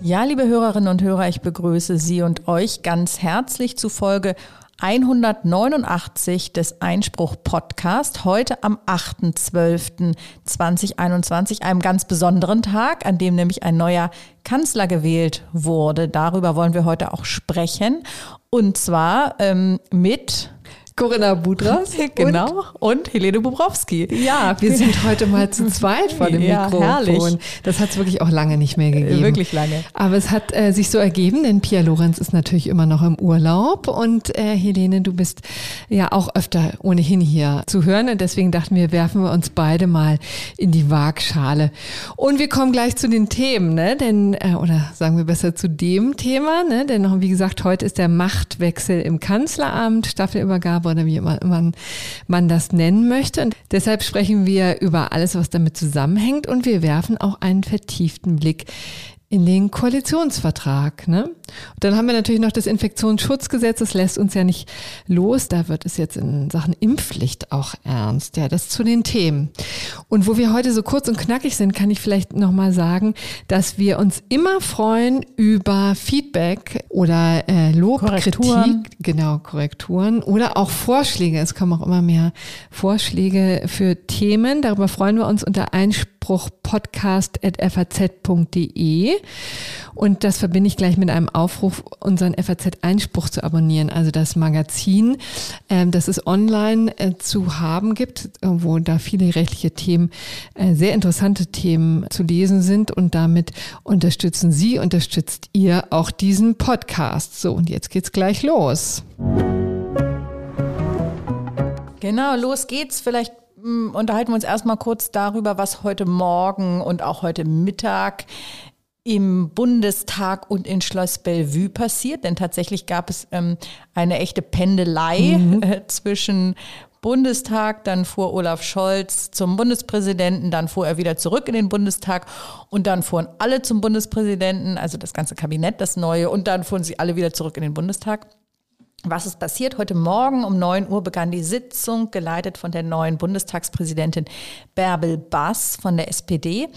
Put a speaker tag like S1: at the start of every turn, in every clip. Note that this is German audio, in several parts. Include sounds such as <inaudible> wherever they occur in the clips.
S1: Ja, liebe Hörerinnen und Hörer, ich begrüße Sie und euch ganz herzlich zu Folge 189 des Einspruch Podcast, heute am 8.12.2021, einem ganz besonderen Tag, an dem nämlich ein neuer Kanzler gewählt wurde. Darüber wollen wir heute auch sprechen. Und zwar ähm, mit
S2: Corinna Budras. <laughs>
S1: genau. Und, und Helene Bubrowski.
S2: Ja, wir <laughs> sind heute mal zu zweit vor dem ja, Mikrofon. Herrlich. Das hat es wirklich auch lange nicht mehr gegeben.
S1: Wirklich lange.
S2: Aber es hat äh, sich so ergeben, denn Pia Lorenz ist natürlich immer noch im Urlaub und äh, Helene, du bist ja auch öfter ohnehin hier zu hören und deswegen dachten wir, werfen wir uns beide mal in die Waagschale. Und wir kommen gleich zu den Themen, ne? Denn äh, oder sagen wir besser zu dem Thema, ne? Denn wie gesagt, heute ist der Machtwechsel im Kanzleramt, Staffelübergabe oder wie man, man das nennen möchte. Und deshalb sprechen wir über alles, was damit zusammenhängt und wir werfen auch einen vertieften Blick in den Koalitionsvertrag. Ne? Und dann haben wir natürlich noch das Infektionsschutzgesetz, das lässt uns ja nicht los. Da wird es jetzt in Sachen Impfpflicht auch ernst. Ja, das zu den Themen. Und wo wir heute so kurz und knackig sind, kann ich vielleicht nochmal sagen, dass wir uns immer freuen über Feedback oder äh, Lob, Korrekturen. Kritik, genau, Korrekturen oder auch Vorschläge. Es kommen auch immer mehr Vorschläge für Themen. Darüber freuen wir uns unter einspruchpodcast.faz.de. Und das verbinde ich gleich mit einem Aufruf, unseren FAZ-Einspruch zu abonnieren, also das Magazin, äh, das es online äh, zu haben gibt, wo da viele rechtliche Themen, äh, sehr interessante Themen zu lesen sind. Und damit unterstützen Sie, unterstützt ihr auch diesen Podcast. So, und jetzt geht's gleich los.
S1: Genau, los geht's. Vielleicht hm, unterhalten wir uns erstmal kurz darüber, was heute Morgen und auch heute Mittag im Bundestag und in Schloss Bellevue passiert, denn tatsächlich gab es ähm, eine echte Pendelei mhm. äh, zwischen Bundestag, dann fuhr Olaf Scholz zum Bundespräsidenten, dann fuhr er wieder zurück in den Bundestag und dann fuhren alle zum Bundespräsidenten, also das ganze Kabinett, das neue, und dann fuhren sie alle wieder zurück in den Bundestag. Was ist passiert? Heute Morgen um 9 Uhr begann die Sitzung, geleitet von der neuen Bundestagspräsidentin Bärbel Bass von der SPD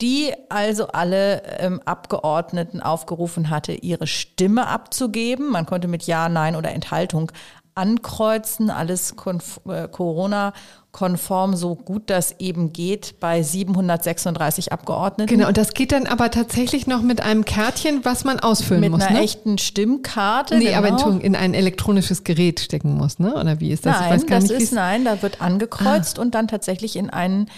S1: die also alle ähm, Abgeordneten aufgerufen hatte, ihre Stimme abzugeben. Man konnte mit Ja, Nein oder Enthaltung ankreuzen, alles äh, Corona-konform, so gut das eben geht, bei 736 Abgeordneten.
S2: Genau, und das geht dann aber tatsächlich noch mit einem Kärtchen, was man ausfüllen
S1: mit
S2: muss.
S1: Mit einer
S2: ne?
S1: echten Stimmkarte.
S2: Nee, genau. aber Entschuldigung, in ein elektronisches Gerät stecken muss, ne? Oder wie ist das?
S1: Nein, das nicht, ist, nein, da wird angekreuzt ah. und dann tatsächlich in einen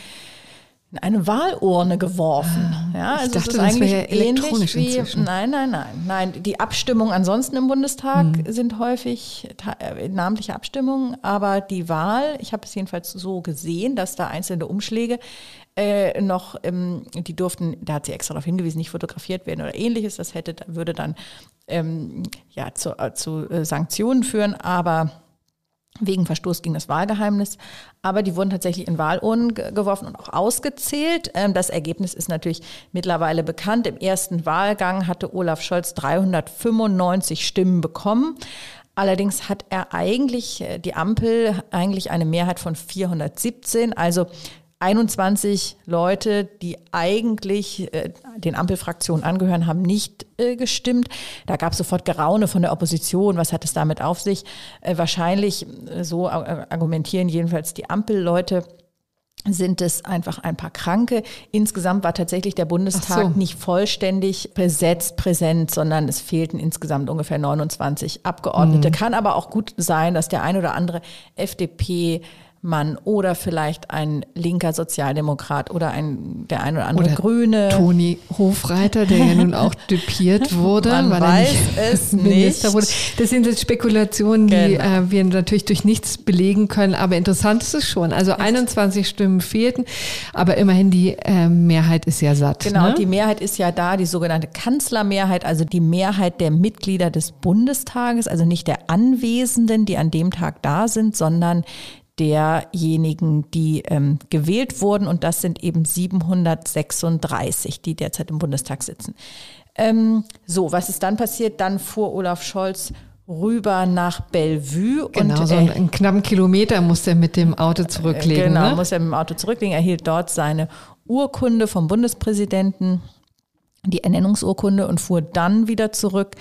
S1: in eine Wahlurne geworfen. Ah, ja, also
S2: ich dachte, das ist eigentlich das ähnlich wie
S1: inzwischen. nein, nein, nein, nein. Die Abstimmungen ansonsten im Bundestag hm. sind häufig äh, namentliche Abstimmungen, aber die Wahl, ich habe es jedenfalls so gesehen, dass da einzelne Umschläge äh, noch, ähm, die durften, da hat sie extra darauf hingewiesen, nicht fotografiert werden oder ähnliches. Das hätte, würde dann ähm, ja zu, äh, zu äh, Sanktionen führen, aber wegen Verstoß gegen das Wahlgeheimnis. Aber die wurden tatsächlich in Wahlurnen geworfen und auch ausgezählt. Ähm, das Ergebnis ist natürlich mittlerweile bekannt. Im ersten Wahlgang hatte Olaf Scholz 395 Stimmen bekommen. Allerdings hat er eigentlich, äh, die Ampel, eigentlich eine Mehrheit von 417. Also 21 Leute, die eigentlich äh, den Ampelfraktionen angehören, haben nicht äh, gestimmt. Da gab es sofort Geraune von der Opposition. Was hat es damit auf sich? Äh, wahrscheinlich, äh, so argumentieren jedenfalls die Ampelleute, sind es einfach ein paar Kranke. Insgesamt war tatsächlich der Bundestag so. nicht vollständig besetzt, präsent, sondern es fehlten insgesamt ungefähr 29 Abgeordnete. Mhm. Kann aber auch gut sein, dass der ein oder andere FDP Mann oder vielleicht ein linker Sozialdemokrat oder ein der ein oder andere oder Grüne.
S2: Toni Hofreiter, der ja nun auch düpiert <laughs> wurde,
S1: Man weil weiß er nicht es <laughs> Minister nicht. wurde.
S2: Das sind jetzt Spekulationen, die genau. äh, wir natürlich durch nichts belegen können, aber interessant ist es schon. Also 21 Stimmen fehlten, aber immerhin die äh, Mehrheit ist ja satt.
S1: Genau,
S2: ne?
S1: die Mehrheit ist ja da, die sogenannte Kanzlermehrheit, also die Mehrheit der Mitglieder des Bundestages, also nicht der Anwesenden, die an dem Tag da sind, sondern derjenigen, die ähm, gewählt wurden. Und das sind eben 736, die derzeit im Bundestag sitzen. Ähm, so, was ist dann passiert? Dann fuhr Olaf Scholz rüber nach Bellevue.
S2: Genau,
S1: und
S2: so einen, einen knappen Kilometer muss er mit dem Auto zurücklegen.
S1: Genau,
S2: ne?
S1: muss er mit dem Auto zurücklegen. Er hielt dort seine Urkunde vom Bundespräsidenten, die Ernennungsurkunde und fuhr dann wieder zurück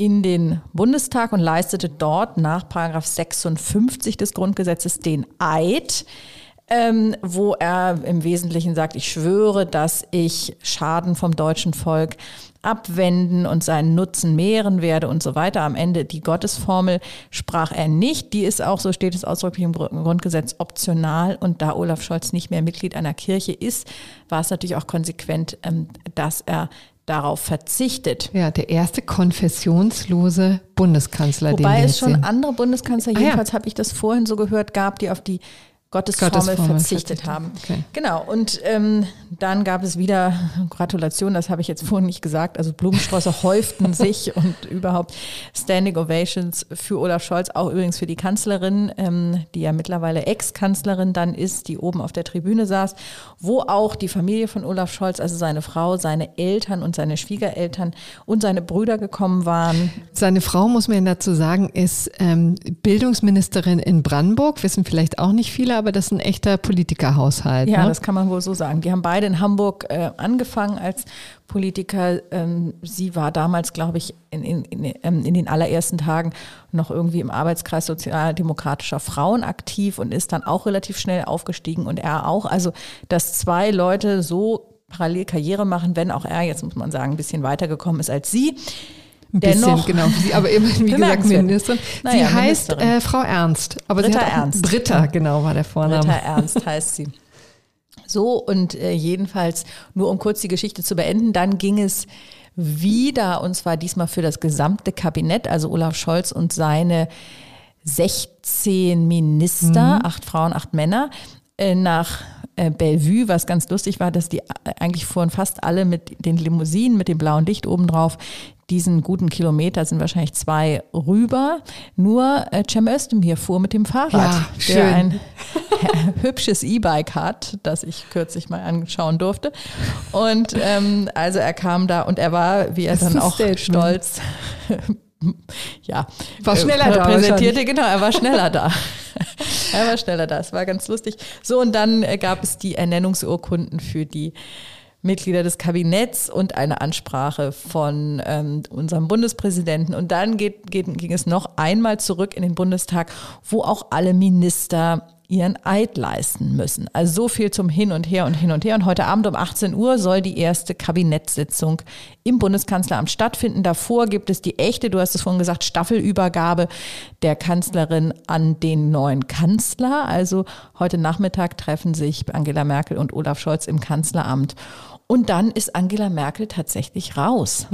S1: in den Bundestag und leistete dort nach Paragraph 56 des Grundgesetzes den Eid ähm, wo er im Wesentlichen sagt, ich schwöre, dass ich Schaden vom deutschen Volk abwenden und seinen Nutzen mehren werde und so weiter. Am Ende die Gottesformel sprach er nicht. Die ist auch, so steht es ausdrücklich im Grundgesetz, optional. Und da Olaf Scholz nicht mehr Mitglied einer Kirche ist, war es natürlich auch konsequent, ähm, dass er darauf verzichtet.
S2: Ja, der erste konfessionslose Bundeskanzler.
S1: Wobei es schon andere Bundeskanzler,
S2: Ah, ja.
S1: jedenfalls habe ich das vorhin so gehört, gab, die auf die Gottesformel,
S2: Gottesformel
S1: verzichtet
S2: verzichtet.
S1: haben.
S2: Okay.
S1: Genau. Und ähm, dann gab es wieder <laughs> Gratulation, das habe ich jetzt vorhin nicht gesagt. Also Blumensträuße <laughs> häuften sich und überhaupt Standing Ovations für Olaf Scholz, auch übrigens für die Kanzlerin, ähm, die ja mittlerweile Ex-Kanzlerin dann ist, die oben auf der Tribüne saß, wo auch die Familie von Olaf Scholz, also seine Frau, seine Eltern und seine Schwiegereltern und seine Brüder gekommen waren.
S2: Seine Frau, muss man dazu sagen, ist ähm, Bildungsministerin in Brandenburg. Wissen vielleicht auch nicht viele, aber das ist ein echter Politikerhaushalt.
S1: Ja,
S2: ne?
S1: das kann man wohl so sagen. Die haben beide in Hamburg äh, angefangen als Politiker. Ähm, sie war damals, glaube ich, in, in, in, ähm, in den allerersten Tagen noch irgendwie im Arbeitskreis sozialdemokratischer Frauen aktiv und ist dann auch relativ schnell aufgestiegen und er auch. Also, dass zwei Leute so parallel Karriere machen, wenn auch er, jetzt muss man sagen, ein bisschen weitergekommen ist als sie.
S2: Ein bisschen,
S1: Dennoch-
S2: genau. Sie, aber immerhin, wie gesagt. Ministerin.
S1: Naja,
S2: sie heißt äh, Frau Ernst. Aber
S1: Britta
S2: auch,
S1: Ernst.
S2: Britta, genau, war der Vorname.
S1: Britta Ernst heißt sie. So, und äh, jedenfalls, nur um kurz die Geschichte zu beenden, dann ging es wieder, und zwar diesmal für das gesamte Kabinett, also Olaf Scholz und seine 16 Minister, acht Frauen, acht Männer, äh, nach äh, Bellevue, was ganz lustig war, dass die äh, eigentlich fuhren fast alle mit den Limousinen, mit dem blauen Licht obendrauf, diesen guten Kilometer sind wahrscheinlich zwei rüber. Nur äh, Cem Özdemir fuhr mit dem Fahrrad,
S2: Ja, schön.
S1: der ein <laughs> <laughs> hübsches E-Bike hat, das ich kürzlich mal anschauen durfte. Und ähm, also er kam da und er war, wie er
S2: Das
S1: dann auch
S2: Statement.
S1: stolz, <laughs> ja,
S2: War
S1: äh,
S2: schneller da
S1: präsentierte, genau, er war schneller da. er war schneller da, es war ganz lustig. So, und dann äh, gab es die Ernennungsurkunden für die Mitglieder des Kabinetts und eine Ansprache von ähm, unserem Bundespräsidenten. Und dann geht, geht, ging es noch einmal zurück in den Bundestag, wo auch alle Minister ihren Eid leisten müssen. Also so viel zum Hin und Her und Hin und Her. Und heute Abend um 18 Uhr soll die erste Kabinettssitzung im Bundeskanzleramt stattfinden. Davor gibt es die echte, du hast es vorhin gesagt, Staffelübergabe der Kanzlerin an den neuen Kanzler. Also heute Nachmittag treffen sich Angela Merkel und Olaf Scholz im Kanzleramt. Und dann ist Angela Merkel tatsächlich raus.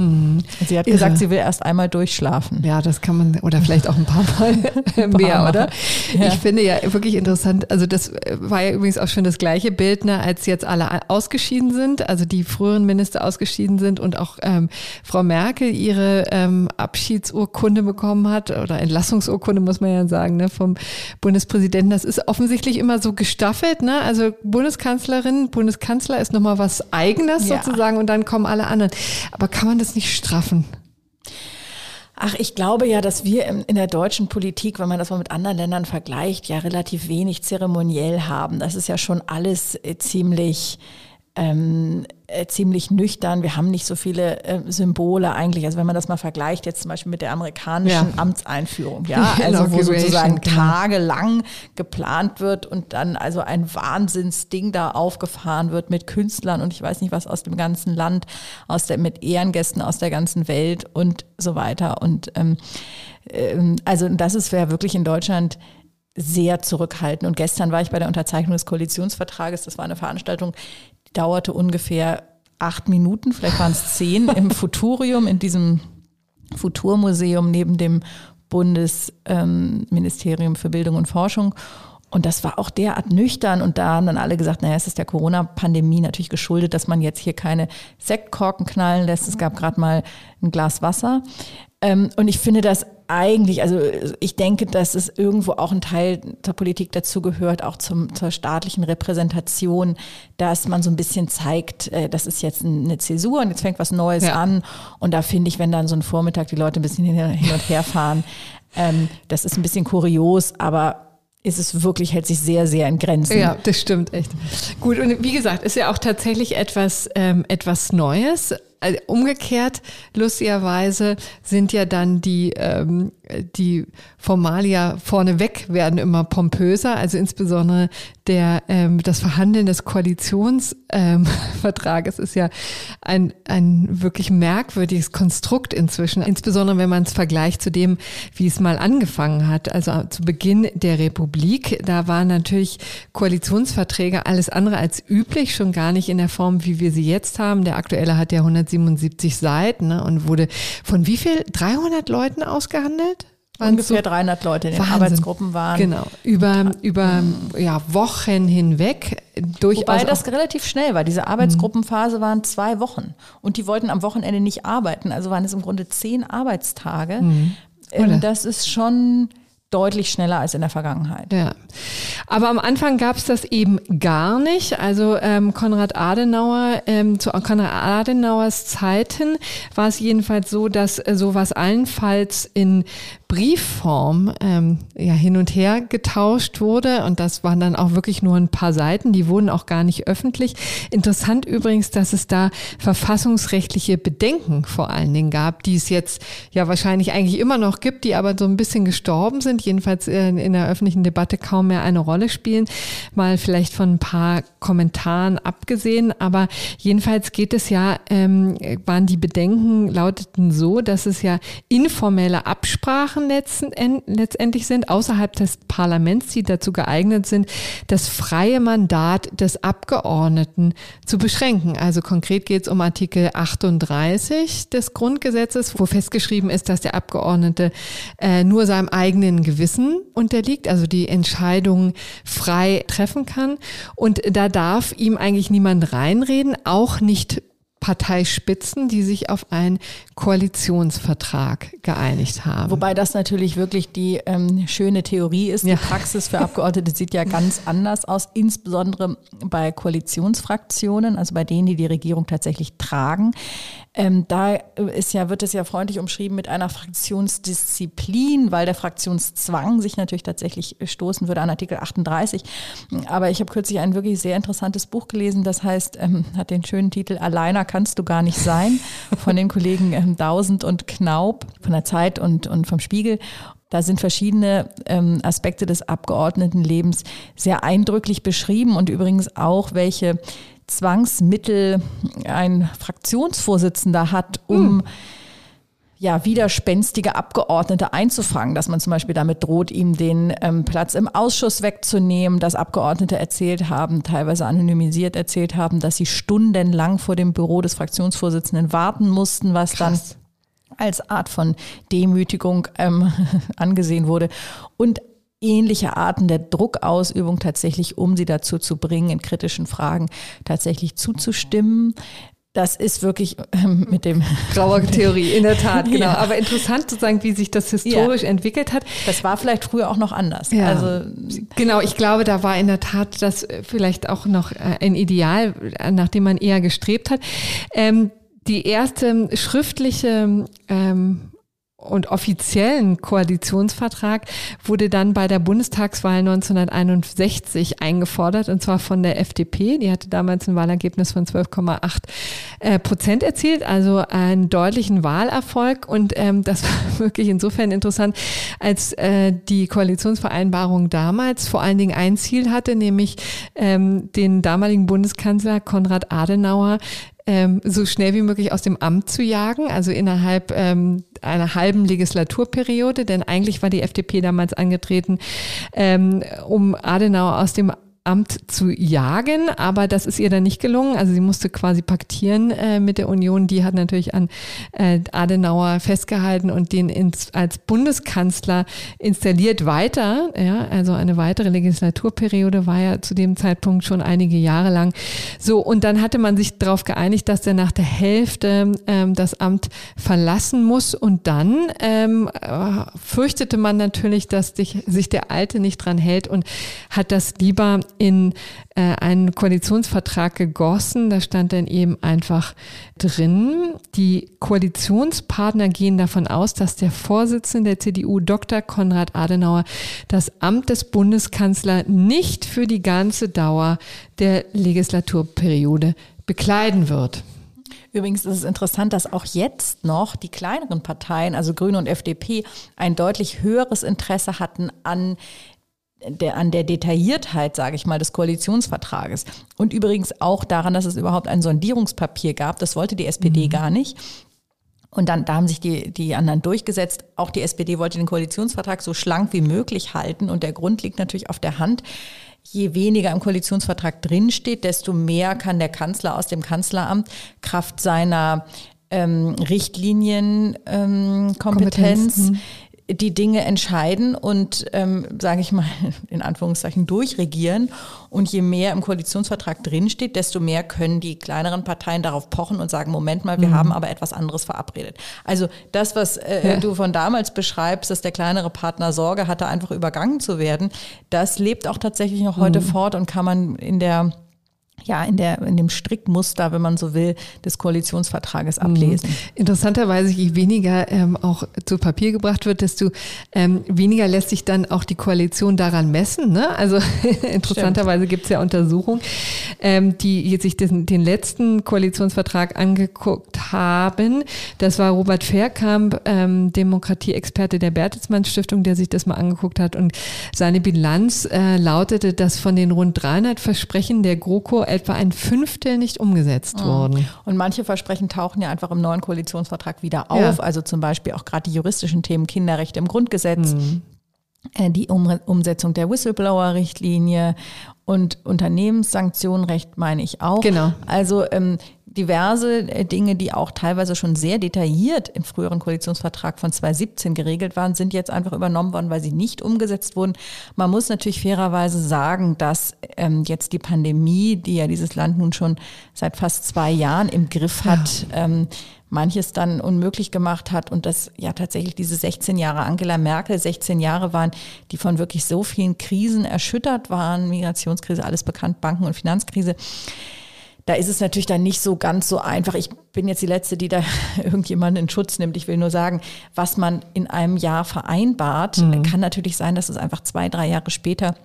S1: Sie hat
S2: Irre.
S1: gesagt, sie will erst einmal durchschlafen.
S2: Ja, das kann man, oder vielleicht auch ein paar Mal <laughs> mehr,
S1: Mal.
S2: oder?
S1: Ja.
S2: Ich finde ja wirklich interessant, also das war ja übrigens auch schon das gleiche Bild, ne, als jetzt alle ausgeschieden sind, also die früheren Minister ausgeschieden sind und auch ähm, Frau Merkel ihre ähm, Abschiedsurkunde bekommen hat, oder Entlassungsurkunde, muss man ja sagen, ne, vom Bundespräsidenten. Das ist offensichtlich immer so gestaffelt, ne? Also Bundeskanzlerin, Bundeskanzler ist nochmal was Eigenes
S1: Ja.
S2: sozusagen und dann kommen alle anderen. Aber kann man das nicht straffen?
S1: Ach, ich glaube ja, dass wir in in der deutschen Politik, wenn man das mal mit anderen Ländern vergleicht, ja relativ wenig zeremoniell haben. Das ist ja schon alles äh, ziemlich ähm, äh, ziemlich nüchtern. Wir haben nicht so viele äh, Symbole eigentlich. Also wenn man das mal vergleicht, jetzt zum Beispiel mit der amerikanischen
S2: Ja.
S1: Amtseinführung, ja, <laughs> also wo sozusagen
S2: genau.
S1: tagelang geplant wird und dann also ein Wahnsinnsding da aufgefahren wird mit Künstlern und ich weiß nicht was aus dem ganzen Land, aus der, mit Ehrengästen aus der ganzen Welt und so weiter. Und ähm, ähm, also das ist ja wirklich in Deutschland sehr zurückhaltend. Und gestern war ich bei der Unterzeichnung des Koalitionsvertrages. Das war eine Veranstaltung, die dauerte ungefähr acht Minuten, vielleicht waren es zehn, <laughs> im Futurium, in diesem Futurmuseum neben dem Bundesministerium für Bildung und Forschung. Und das war auch derart nüchtern. Und da haben dann alle gesagt, naja, es ist der Corona-Pandemie natürlich geschuldet, dass man jetzt hier keine Sektkorken knallen lässt. Es gab gerade mal ein Glas Wasser. Ähm, und ich finde das eigentlich, also ich denke, dass es irgendwo auch ein Teil der Politik dazu gehört, auch zum, zur staatlichen Repräsentation, dass man so ein bisschen zeigt, äh, das ist jetzt eine Zäsur und jetzt fängt was Neues ja. an. Und da finde ich, wenn dann so ein Vormittag die Leute ein bisschen hin und her fahren, <laughs> ähm, das ist ein bisschen kurios, aber ist es wirklich, hält sich sehr, sehr in Grenzen.
S2: Ja, das stimmt echt. Gut, und wie gesagt, ist ja auch tatsächlich etwas, ähm, etwas Neues. Also umgekehrt, lustigerweise sind ja dann die, ähm, die Formalia vorneweg werden immer pompöser, also insbesondere der, ähm, das Verhandeln des Koalitionsvertrages ähm, <laughs> ist ja ein, ein wirklich merkwürdiges Konstrukt inzwischen, insbesondere wenn man es vergleicht zu dem, wie es mal angefangen hat. Also zu Beginn der Republik, da waren natürlich Koalitionsverträge alles andere als üblich, schon gar nicht in der Form, wie wir sie jetzt haben. Der aktuelle hat ja 177 Seiten ne, und wurde von wie viel? 300 Leuten ausgehandelt?
S1: Ungefähr so 300 Leute in den Wahnsinn. Arbeitsgruppen waren.
S2: Genau, über, über ja, Wochen hinweg.
S1: Durchaus Wobei das relativ schnell war. Diese Arbeitsgruppenphase waren zwei Wochen. Und die wollten am Wochenende nicht arbeiten. Also waren es im Grunde zehn Arbeitstage. Mhm. Ähm, das ist schon deutlich schneller als in der Vergangenheit.
S2: Ja. Aber am Anfang gab es das eben gar nicht. Also ähm, Konrad Adenauer, ähm, zu Konrad Adenauers Zeiten war es jedenfalls so, dass äh, sowas allenfalls in Briefform ähm, ja, hin und her getauscht wurde. Und das waren dann auch wirklich nur ein paar Seiten. Die wurden auch gar nicht öffentlich. Interessant übrigens, dass es da verfassungsrechtliche Bedenken vor allen Dingen gab, die es jetzt ja wahrscheinlich eigentlich immer noch gibt, die aber so ein bisschen gestorben sind, jedenfalls äh, in der öffentlichen Debatte kaum mehr eine Rolle spielen. Mal vielleicht von ein paar Kommentaren abgesehen. Aber jedenfalls geht es ja, ähm, waren die Bedenken lauteten so, dass es ja informelle Absprachen Sachen letztendlich sind, außerhalb des Parlaments, die dazu geeignet sind, das freie Mandat des Abgeordneten zu beschränken. Also konkret geht es um Artikel 38 des Grundgesetzes, wo festgeschrieben ist, dass der Abgeordnete äh, nur seinem eigenen Gewissen unterliegt, also die Entscheidungen frei treffen kann. Und da darf ihm eigentlich niemand reinreden, auch nicht Parteispitzen, die sich auf einen Koalitionsvertrag geeinigt haben.
S1: Wobei das natürlich wirklich die ähm, schöne Theorie ist. Die Praxis für Abgeordnete sieht ja ganz <laughs> anders aus, insbesondere bei Koalitionsfraktionen, also bei denen, die die Regierung tatsächlich tragen. Ähm, da ist ja, wird es ja freundlich umschrieben mit einer Fraktionsdisziplin, weil der Fraktionszwang sich natürlich tatsächlich stoßen würde an Artikel 38. Aber ich habe kürzlich ein wirklich sehr interessantes Buch gelesen, das heißt, ähm, hat den schönen Titel Alleiner kannst du gar nicht sein, von den Kollegen ähm, Dausend und Knaub von der Zeit und, und vom Spiegel. Da sind verschiedene ähm, Aspekte des Abgeordnetenlebens sehr eindrücklich beschrieben und übrigens auch, welche Zwangsmittel ein Fraktionsvorsitzender hat, um hm. ja, widerspenstige Abgeordnete einzufangen, dass man zum Beispiel damit droht, ihm den ähm, Platz im Ausschuss wegzunehmen, dass Abgeordnete erzählt haben, teilweise anonymisiert erzählt haben, dass sie stundenlang vor dem Büro des Fraktionsvorsitzenden warten mussten, was Krass. dann als Art von Demütigung ähm, <laughs> angesehen wurde. Und ähnliche Arten der Druckausübung tatsächlich, um sie dazu zu bringen, in kritischen Fragen tatsächlich zuzustimmen. Das ist wirklich ähm, mit dem <laughs>
S2: grauer Theorie in der Tat <laughs> genau. Ja. Aber interessant sozusagen, wie sich das historisch ja. entwickelt hat.
S1: Das war vielleicht früher auch noch anders.
S2: Ja. Also genau, ich glaube, da war in der Tat das vielleicht auch noch äh, ein Ideal, nach dem man eher gestrebt hat. Ähm, die erste schriftliche ähm, und offiziellen Koalitionsvertrag wurde dann bei der Bundestagswahl 1961 eingefordert, und zwar von der FDP. Die hatte damals ein Wahlergebnis von 12,8 äh, Prozent erzielt, also einen deutlichen Wahlerfolg. Und ähm, das <laughs> war wirklich insofern interessant, als äh, die Koalitionsvereinbarung damals vor allen Dingen ein Ziel hatte, nämlich ähm, den damaligen Bundeskanzler Konrad Adenauer ähm, so schnell wie möglich aus dem Amt zu jagen, also innerhalb ähm, einer halben Legislaturperiode, denn eigentlich war die FDP damals angetreten, ähm, um Adenauer aus dem Amt zu jagen, aber das ist ihr dann nicht gelungen. Also sie musste quasi paktieren äh, mit der Union. Die hat natürlich an äh, Adenauer festgehalten und den ins, als Bundeskanzler installiert weiter. Ja, also eine weitere Legislaturperiode war ja zu dem Zeitpunkt schon einige Jahre lang. So, und dann hatte man sich darauf geeinigt, dass er nach der Hälfte ähm, das Amt verlassen muss. Und dann ähm, äh, fürchtete man natürlich, dass sich der Alte nicht dran hält und hat das lieber in äh, einen Koalitionsvertrag gegossen. Da stand dann eben einfach drin, die Koalitionspartner gehen davon aus, dass der Vorsitzende der CDU, Dr. Konrad Adenauer, das Amt des Bundeskanzler nicht für die ganze Dauer der Legislaturperiode bekleiden wird.
S1: Übrigens ist es interessant, dass auch jetzt noch die kleineren Parteien, also Grüne und FDP, ein deutlich höheres Interesse hatten an der, an der Detailliertheit, sage ich mal, des Koalitionsvertrages. Und übrigens auch daran, dass es überhaupt ein Sondierungspapier gab. Das wollte die SPD mhm. gar nicht. Und dann, da haben sich die, die anderen durchgesetzt. Auch die SPD wollte den Koalitionsvertrag so schlank wie möglich halten. Und der Grund liegt natürlich auf der Hand. Je weniger im Koalitionsvertrag drinsteht, desto mehr kann der Kanzler aus dem Kanzleramt Kraft seiner ähm, Richtlinienkompetenz ähm, die Dinge entscheiden und, ähm, sage ich mal, <laughs> in Anführungszeichen durchregieren. Und je mehr im Koalitionsvertrag drinsteht, desto mehr können die kleineren Parteien darauf pochen und sagen, Moment mal, wir mhm. haben aber etwas anderes verabredet. Also das, was äh, ja. du von damals beschreibst, dass der kleinere Partner Sorge hatte, einfach übergangen zu werden, das lebt auch tatsächlich noch heute mhm. fort und kann man in der ja, in, der, in dem Strickmuster, wenn man so will, des Koalitionsvertrages mhm. ablesen.
S2: Interessanterweise, je weniger ähm, auch zu Papier gebracht wird, desto ähm, weniger lässt sich dann auch die Koalition daran messen. Ne? Also <laughs> interessanterweise gibt es ja Untersuchungen, ähm, die sich den, den letzten Koalitionsvertrag angeguckt haben. Das war Robert Fairkamp, ähm, Demokratieexperte der Bertelsmann Stiftung, der sich das mal angeguckt hat. Und seine Bilanz äh, lautete, dass von den rund 300 Versprechen der GroKo etwa ein Fünftel nicht umgesetzt mhm. worden.
S1: Und manche Versprechen tauchen ja einfach im neuen Koalitionsvertrag wieder auf. Ja. Also zum Beispiel auch gerade die juristischen Themen Kinderrechte im Grundgesetz. Mhm äh, die Umsetzung der Whistleblower-Richtlinie und Unternehmenssanktionenrecht meine ich auch.
S2: Genau.
S1: Also ähm, diverse äh, Dinge, die auch teilweise schon sehr detailliert im früheren Koalitionsvertrag von 2017 geregelt waren, sind jetzt einfach übernommen worden, weil sie nicht umgesetzt wurden. Man muss natürlich fairerweise sagen, dass ähm, jetzt die Pandemie, die ja dieses Land nun schon seit fast zwei Jahren im Griff hat, ja. ähm, manches dann unmöglich gemacht hat und dass ja tatsächlich diese 16 Jahre Angela Merkel 16 Jahre waren, die von wirklich so vielen Krisen erschüttert waren, Migrationskrise, alles bekannt, Banken- und Finanzkrise da ist es natürlich dann nicht so ganz so einfach. Ich bin jetzt die Letzte, die da <laughs> irgendjemanden in Schutz nimmt. Ich will nur sagen, was man in einem Jahr vereinbart, mhm. kann natürlich sein, dass es einfach zwei, drei Jahre später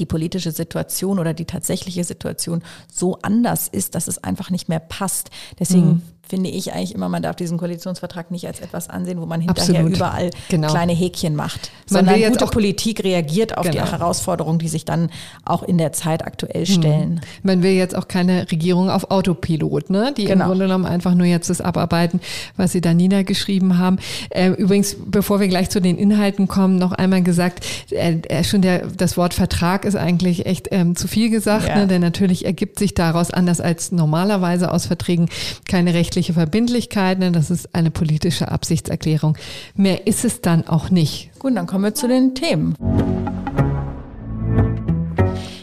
S1: die politische Situation oder die tatsächliche Situation so anders ist, dass es einfach nicht mehr passt. Deswegen mhm finde ich eigentlich immer, man darf diesen Koalitionsvertrag nicht als etwas ansehen, wo man hinterher Absolut. überall genau. kleine Häkchen macht, man sondern gute Politik reagiert auf genau. die Herausforderungen, die sich dann auch in der Zeit aktuell stellen. Hm.
S2: Man will jetzt auch keine Regierung auf Autopilot, ne? die genau. im Grunde genommen einfach nur jetzt das abarbeiten, was sie da niedergeschrieben haben. Äh, übrigens, bevor wir gleich zu den Inhalten kommen, noch einmal gesagt, äh, äh, schon der, das Wort Vertrag ist eigentlich echt ähm, zu viel gesagt, ja. ne? denn natürlich ergibt sich daraus anders als normalerweise aus Verträgen keine Rechte rechtliche Verbindlichkeit, ne? das ist eine politische Absichtserklärung. Mehr ist es dann auch nicht.
S1: Gut, dann kommen wir zu den Themen.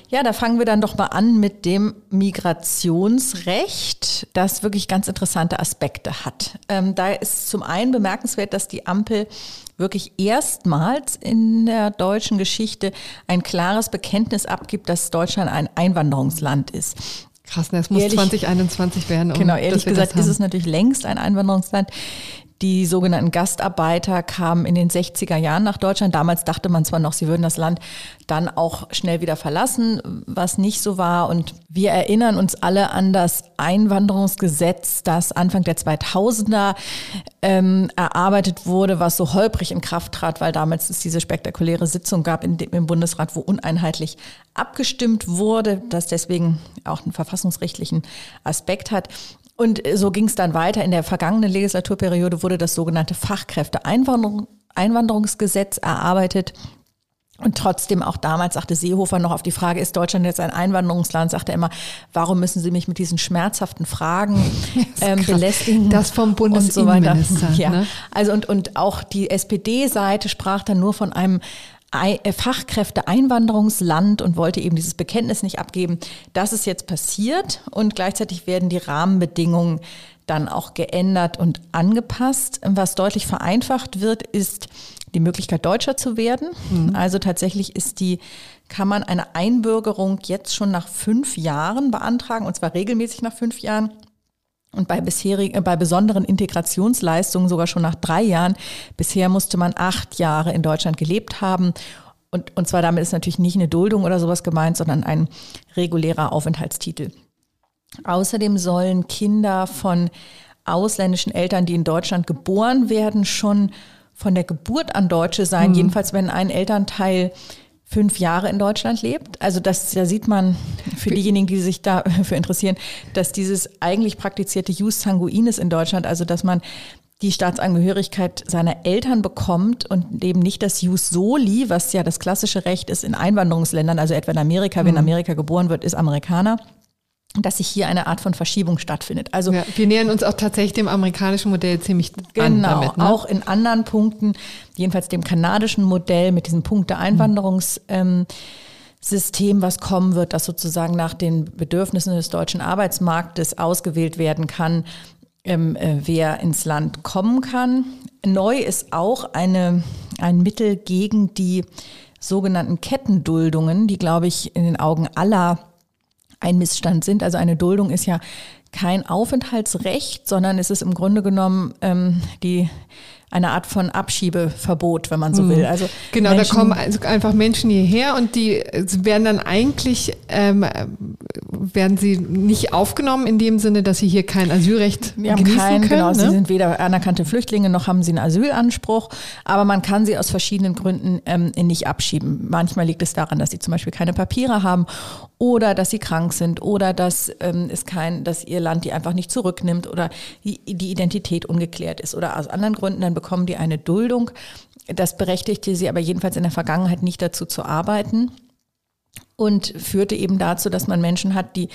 S1: Ja, da fangen wir dann doch mal an mit dem Migrationsrecht, das wirklich ganz interessante Aspekte hat. Ähm, da ist zum einen bemerkenswert, dass die Ampel wirklich erstmals in der deutschen Geschichte ein klares Bekenntnis abgibt, dass Deutschland ein Einwanderungsland ist.
S2: Krass, das muss ehrlich, 2021 werden.
S1: Um, genau, ehrlich gesagt ist es natürlich längst ein Einwanderungsland. Die sogenannten Gastarbeiter kamen in den 60er Jahren nach Deutschland. Damals dachte man zwar noch, sie würden das Land dann auch schnell wieder verlassen, was nicht so war. Und wir erinnern uns alle an das Einwanderungsgesetz, das Anfang der 2000er ähm, erarbeitet wurde, was so holprig in Kraft trat, weil damals es diese spektakuläre Sitzung gab in dem, im Bundesrat, wo uneinheitlich abgestimmt wurde, das deswegen auch einen verfassungsrechtlichen Aspekt hat. Und so ging es dann weiter. In der vergangenen Legislaturperiode wurde das sogenannte Fachkräfteeinwanderungsgesetz erarbeitet. Und trotzdem auch damals sagte Seehofer noch auf die Frage, ist Deutschland jetzt ein Einwanderungsland, sagte er immer, warum müssen Sie mich mit diesen schmerzhaften Fragen <laughs> ähm, belästigen?
S2: Das vom Bundesinnenminister.
S1: So ja. Ne? Also und, und auch die SPD-Seite sprach dann nur von einem äh, Fachkräfte-Einwanderungsland und wollte eben dieses Bekenntnis nicht abgeben. Das ist jetzt passiert und gleichzeitig werden die Rahmenbedingungen dann auch geändert und angepasst. Was deutlich vereinfacht wird, ist die Möglichkeit, Deutscher zu werden. Mhm. Also tatsächlich ist die, kann man eine Einbürgerung jetzt schon nach fünf Jahren beantragen, und zwar regelmäßig nach fünf Jahren. Und bei bisherigen, äh, bei besonderen Integrationsleistungen sogar schon nach drei Jahren. Bisher musste man acht Jahre in Deutschland gelebt haben. Und, und zwar damit ist natürlich nicht eine Duldung oder sowas gemeint, sondern ein regulärer Aufenthaltstitel. Außerdem sollen Kinder von ausländischen Eltern, die in Deutschland geboren werden, schon von der Geburt an Deutsche sein, mhm. jedenfalls wenn ein Elternteil fünf Jahre in Deutschland lebt. Also das, da sieht man für diejenigen, die sich dafür <laughs> interessieren, dass dieses eigentlich praktizierte Jus sanguinis in Deutschland, also dass man die Staatsangehörigkeit seiner Eltern bekommt und eben nicht das Jus soli, was ja das klassische Recht ist in Einwanderungsländern, also etwa in Amerika, wer in mhm. Amerika geboren wird, ist Amerikaner dass sich hier eine Art von Verschiebung stattfindet.
S2: Also ja, wir nähern uns auch tatsächlich dem amerikanischen Modell ziemlich
S1: genau,
S2: an
S1: damit, ne? auch in anderen Punkten, jedenfalls dem kanadischen Modell mit diesem Punkte-Einwanderungssystem, ähm, was kommen wird, das sozusagen nach den Bedürfnissen des deutschen Arbeitsmarktes ausgewählt werden kann, ähm, äh, wer ins Land kommen kann. Neu ist auch eine, ein Mittel gegen die sogenannten Kettenduldungen, die, glaube ich, in den Augen aller ein Missstand sind. Also eine Duldung ist ja kein Aufenthaltsrecht, sondern es ist im Grunde genommen ähm, die eine Art von Abschiebeverbot, wenn man so will. Also
S2: genau, Menschen, da kommen also einfach Menschen hierher und die werden dann eigentlich ähm, werden sie nicht aufgenommen in dem Sinne, dass sie hier kein Asylrecht
S1: wir genießen kein, können. Genau, ne? sie sind weder anerkannte Flüchtlinge noch haben sie einen Asylanspruch, aber man kann sie aus verschiedenen Gründen ähm, nicht abschieben. Manchmal liegt es daran, dass sie zum Beispiel keine Papiere haben oder dass sie krank sind oder dass ähm, es kein, dass ihr Land die einfach nicht zurücknimmt oder die, die Identität ungeklärt ist oder aus anderen Gründen dann bekommen die eine Duldung. Das berechtigte sie aber jedenfalls in der Vergangenheit nicht dazu zu arbeiten und führte eben dazu, dass man Menschen hat, die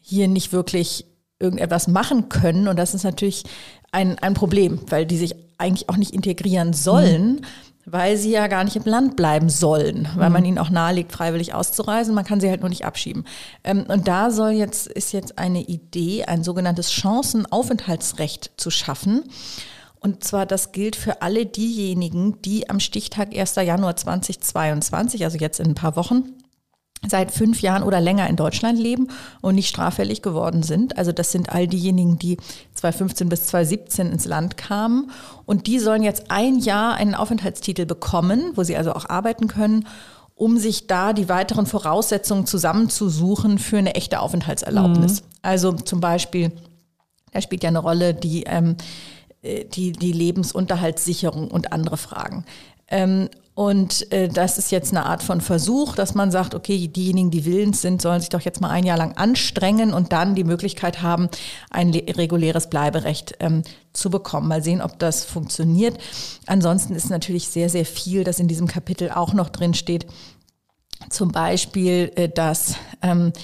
S1: hier nicht wirklich irgendetwas machen können. Und das ist natürlich ein, ein Problem, weil die sich eigentlich auch nicht integrieren sollen, mhm. Weil sie ja gar nicht im Land bleiben sollen, weil mhm. man ihnen auch nahelegt, freiwillig auszureisen. Man kann sie halt nur nicht abschieben. Ähm, und da soll jetzt, ist jetzt eine Idee, ein sogenanntes Chancenaufenthaltsrecht zu schaffen. Und zwar, das gilt für alle diejenigen, die am Stichtag 1. Januar 2022, also jetzt in ein paar Wochen, seit fünf Jahren oder länger in Deutschland leben und nicht straffällig geworden sind. Also das sind all diejenigen, die 2015 bis 2017 ins Land kamen. Und die sollen jetzt ein Jahr einen Aufenthaltstitel bekommen, wo sie also auch arbeiten können, um sich da die weiteren Voraussetzungen zusammenzusuchen für eine echte Aufenthaltserlaubnis. Mhm. Also zum Beispiel, da spielt ja eine Rolle die ähm, äh, die, die Lebensunterhaltssicherung und andere Fragen. Und äh, das ist jetzt eine Art von Versuch, dass man sagt, okay, diejenigen, die willens sind, sollen sich doch jetzt mal ein Jahr lang anstrengen und dann die Möglichkeit haben, ein reguläres Bleiberecht ähm, zu bekommen. Mal sehen, ob das funktioniert. Ansonsten ist natürlich sehr, sehr viel, das in diesem Kapitel auch noch drin steht. Zum Beispiel, äh, dass ähm,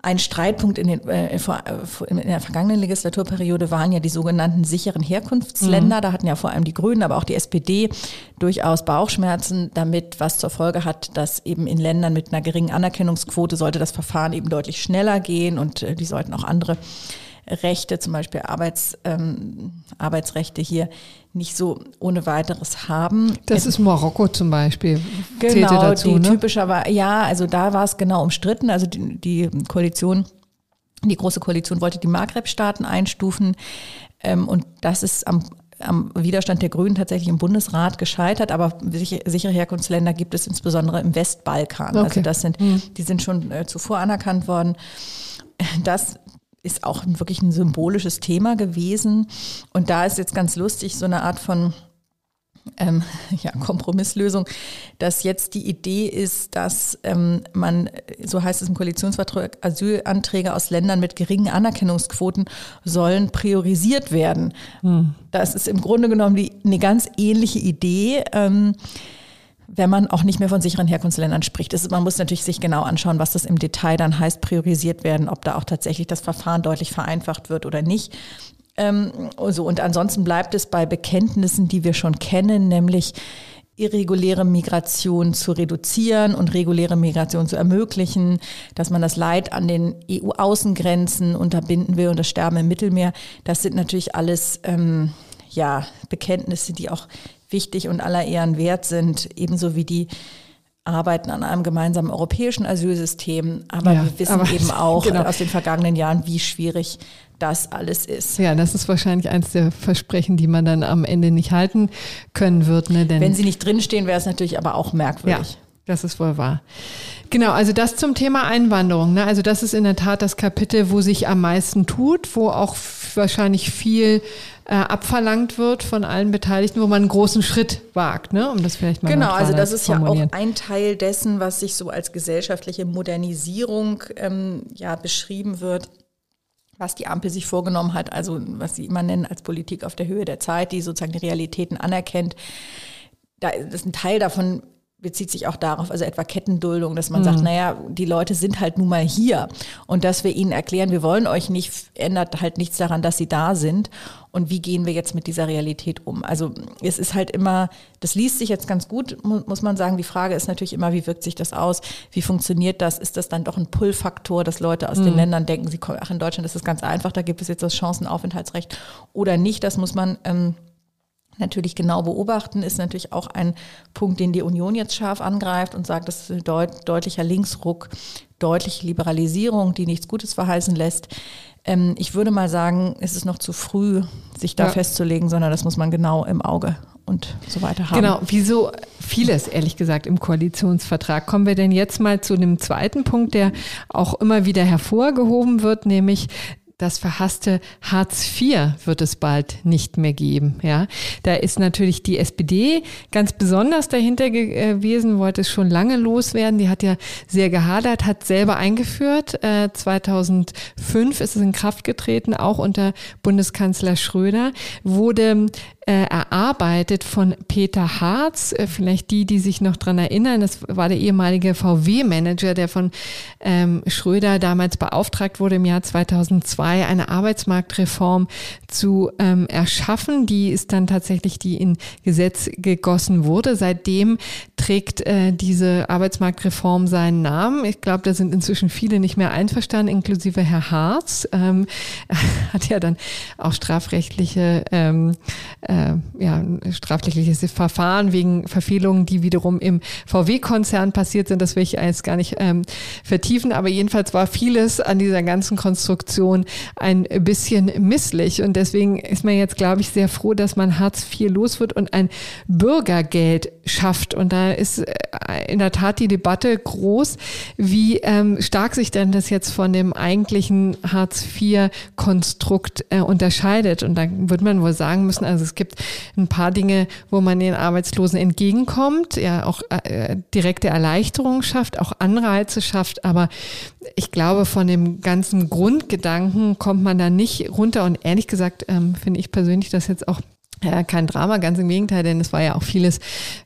S1: ein Streitpunkt in, den, äh, in der vergangenen Legislaturperiode waren ja die sogenannten sicheren Herkunftsländer. Mhm. Da hatten ja vor allem die Grünen, aber auch die SPD durchaus Bauchschmerzen damit, was zur Folge hat, dass eben in Ländern mit einer geringen Anerkennungsquote sollte das Verfahren eben deutlich schneller gehen und äh, die sollten auch andere Rechte, zum Beispiel Arbeits, ähm, Arbeitsrechte hier nicht so ohne weiteres haben.
S2: Das ist Marokko zum Beispiel.
S1: Genau, dazu, die ne? typischer war, ja, also da war es genau umstritten. Also die, die Koalition, die große Koalition wollte die Maghreb-Staaten einstufen. Ähm, und das ist am am Widerstand der Grünen tatsächlich im Bundesrat gescheitert, aber sichere Herkunftsländer gibt es insbesondere im Westbalkan. Also okay. Also das sind, hm. die sind schon äh, zuvor anerkannt worden. Das ist auch wirklich ein symbolisches Thema gewesen. Und da ist jetzt ganz lustig so eine Art von ähm, <laughs> ja, Kompromisslösung, dass jetzt die Idee ist, dass ähm, man, so heißt es im Koalitionsvertrag, Asylanträge aus Ländern mit geringen Anerkennungsquoten sollen priorisiert werden. Hm. Das ist im Grunde genommen die, eine ganz ähnliche Idee. Ähm, wenn man auch nicht mehr von sicheren Herkunftsländern spricht. Ist, man muss natürlich sich genau anschauen, was das im Detail dann heißt, priorisiert werden, ob da auch tatsächlich das Verfahren deutlich vereinfacht wird oder nicht. Ähm, so, und ansonsten bleibt es bei Bekenntnissen, die wir schon kennen, nämlich irreguläre Migration zu reduzieren und reguläre Migration zu ermöglichen, dass man das Leid an den EU-Außengrenzen unterbinden will und das Sterben im Mittelmeer. Das sind natürlich alles ähm, ja, Bekenntnisse, die auch wichtig und aller Ehren wert sind, ebenso wie die Arbeiten an einem gemeinsamen europäischen Asylsystem. Aber ja, wir wissen aber, eben <laughs> auch genau. aus den vergangenen Jahren, wie schwierig das alles ist.
S2: Ja, das ist wahrscheinlich eines der Versprechen, die man dann am Ende nicht halten können wird. Ne?
S1: Denn Wenn sie nicht drinstehen, wäre es natürlich aber auch merkwürdig.
S2: Ja. Das ist wohl wahr. Genau, also das zum Thema Einwanderung. Ne? Also das ist in der Tat das Kapitel, wo sich am meisten tut, wo auch wahrscheinlich viel äh, abverlangt wird von allen Beteiligten, wo man einen großen Schritt wagt, ne? um das vielleicht mal
S1: Genau, also das ist ja auch ein Teil dessen, was sich so als gesellschaftliche Modernisierung ähm, ja beschrieben wird was die Ampel sich vorgenommen hat, also was sie immer nennen als Politik auf der Höhe der Zeit, die sozusagen die Realitäten anerkennt. Da ist ein Teil davon bezieht sich auch darauf, also etwa Kettenduldung, dass man mhm. sagt, naja, die Leute sind halt nun mal hier und dass wir ihnen erklären, wir wollen euch nicht, ändert halt nichts daran, dass sie da sind und wie gehen wir jetzt mit dieser Realität um. Also es ist halt immer, das liest sich jetzt ganz gut, muss man sagen, die Frage ist natürlich immer, wie wirkt sich das aus, wie funktioniert das, ist das dann doch ein Pull-Faktor, dass Leute aus mhm. den Ländern denken, sie kommen, ach in Deutschland ist es ganz einfach, da gibt es jetzt das Chancenaufenthaltsrecht oder nicht, das muss man... Ähm, natürlich genau beobachten, ist natürlich auch ein Punkt, den die Union jetzt scharf angreift und sagt, das ist ein deut deutlicher Linksruck, deutliche Liberalisierung, die nichts Gutes verheißen lässt. Ähm, ich würde mal sagen, es ist noch zu früh, sich da ja. festzulegen, sondern das muss man genau im Auge und so weiter haben.
S2: Genau, wieso vieles, ehrlich gesagt, im Koalitionsvertrag. Kommen wir denn jetzt mal zu dem zweiten Punkt, der auch immer wieder hervorgehoben wird, nämlich das verhasste Hartz IV wird es bald nicht mehr geben. Ja, da ist natürlich die SPD ganz besonders dahinter gewesen, wollte es schon lange loswerden. Die hat ja sehr gehadert, hat selber eingeführt. Äh, 2005 ist es in Kraft getreten, auch unter Bundeskanzler Schröder, wurde äh, erarbeitet von Peter Harz. Äh, vielleicht die, die sich noch dran erinnern, das war der ehemalige VW-Manager, der von ähm, Schröder damals beauftragt wurde im Jahr 2002, eine Arbeitsmarktreform zu ähm, erschaffen. Die ist dann tatsächlich, die in Gesetz gegossen wurde. Seitdem trägt äh, diese Arbeitsmarktreform seinen Namen. Ich glaube, da sind inzwischen viele nicht mehr einverstanden, inklusive Herr Harz. Ähm, <laughs> hat ja dann auch strafrechtliche ähm, äh, äh, ja, strafrechtliches Verfahren wegen Verfehlungen, die wiederum im VW-Konzern passiert sind. Das will ich jetzt gar nicht ähm, vertiefen, aber jedenfalls war vieles an dieser ganzen Konstruktion ein bisschen misslich und deswegen ist man jetzt, glaube ich, sehr froh, dass man Hartz IV los wird und ein Bürgergeld schafft. Und da ist äh, in der Tat die Debatte groß, wie ähm, stark sich denn das jetzt von dem eigentlichen Hartz IV-Konstrukt äh, unterscheidet. Und da wird man wohl sagen müssen, also es gibt ein paar Dinge, wo man den Arbeitslosen entgegenkommt, ja auch äh, direkte Erleichterung schafft, auch Anreize schafft. Aber ich glaube, von dem ganzen Grundgedanken kommt man da nicht runter. Und ehrlich gesagt ähm, finde ich persönlich das jetzt auch ja, kein Drama, ganz im Gegenteil, denn es war ja auch vieles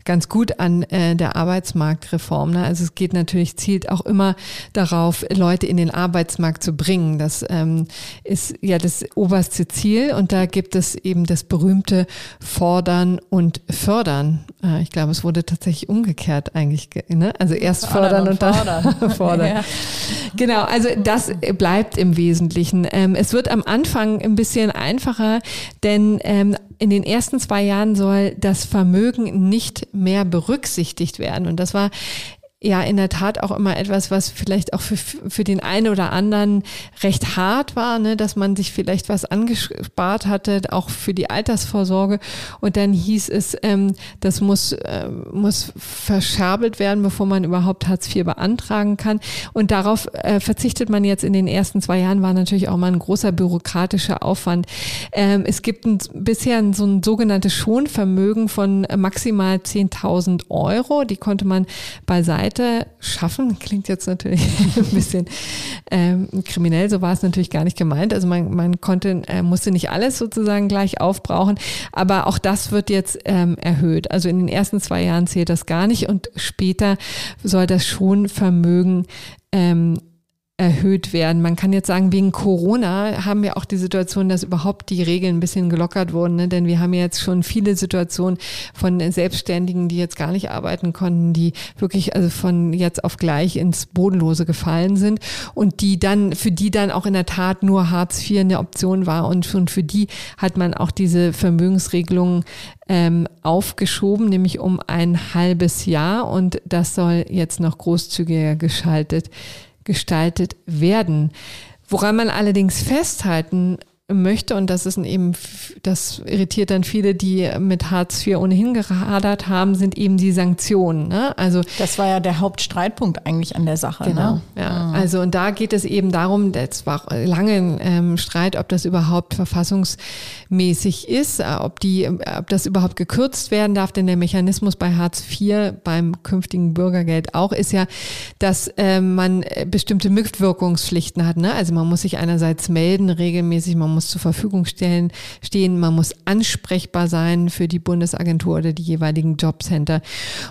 S2: ganz gut an äh, der Arbeitsmarktreform. Ne? Also es geht natürlich, zielt auch immer darauf, Leute in den Arbeitsmarkt zu bringen. Das ähm, ist ja das oberste Ziel und da gibt es eben das berühmte Fordern und Fördern. Äh, ich glaube, es wurde tatsächlich umgekehrt eigentlich. Ne? Also erst fördern, und, dann fordern. <laughs> <laughs> fordern. Ja. Genau, also das bleibt im Wesentlichen. Ähm, es wird am Anfang ein bisschen einfacher, denn ähm, in den ersten zwei Jahren soll das Vermögen nicht mehr berücksichtigt werden. Und das war ja in der Tat auch immer etwas, was vielleicht auch für, für den einen oder anderen recht hart war, ne, dass man sich vielleicht was angespart hatte, auch für die Altersvorsorge. Und dann hieß es, ähm, das muss, äh, muss verscherbelt werden, bevor man überhaupt Hartz IV beantragen kann. Und darauf äh, verzichtet man jetzt in den ersten zwei Jahren, war natürlich auch mal ein großer bürokratischer Aufwand. Ähm, es gibt ein, bisher so ein sogenanntes Schonvermögen von maximal 10.000 Euro. Die konnte man beiseite hätte schaffen. Klingt jetzt natürlich <laughs> ein bisschen ähm, kriminell, so war es natürlich gar nicht gemeint. Also man, man konnte, äh, musste nicht alles sozusagen gleich aufbrauchen, aber auch das wird jetzt ähm, erhöht. Also in den ersten zwei Jahren zählt das gar nicht und später soll das schon Vermögen ähm, erhöht werden. Man kann jetzt sagen, wegen Corona haben wir auch die Situation, dass überhaupt die Regeln ein bisschen gelockert wurden. Ne? Denn wir haben jetzt schon viele Situationen von Selbstständigen, die jetzt gar nicht arbeiten konnten, die wirklich also von jetzt auf gleich ins Bodenlose gefallen sind und die dann, für die dann auch in der Tat nur Hartz IV eine Option war. Und schon für die hat man auch diese Vermögensregelungen ähm, aufgeschoben, nämlich um ein halbes Jahr. Und das soll jetzt noch großzügiger geschaltet gestaltet werden. Woran man allerdings festhalten möchte, und das ist eben, das irritiert dann viele, die mit Hartz IV ohnehin gehadert haben, sind eben die Sanktionen. Ne?
S1: Also das war ja der Hauptstreitpunkt eigentlich an der Sache.
S2: Genau.
S1: Ne?
S2: Ja. Mhm. Also und da geht es eben darum, es war lange ein ähm, Streit, ob das überhaupt verfassungsmäßig ist, äh, ob die, ob das überhaupt gekürzt werden darf, denn der Mechanismus bei Hartz IV beim künftigen Bürgergeld auch ist ja, dass äh, man bestimmte Mitwirkungspflichten hat. Ne? Also man muss sich einerseits melden regelmäßig, man muss zur Verfügung stellen, stehen, man muss ansprechbar sein für die Bundesagentur oder die jeweiligen Jobcenter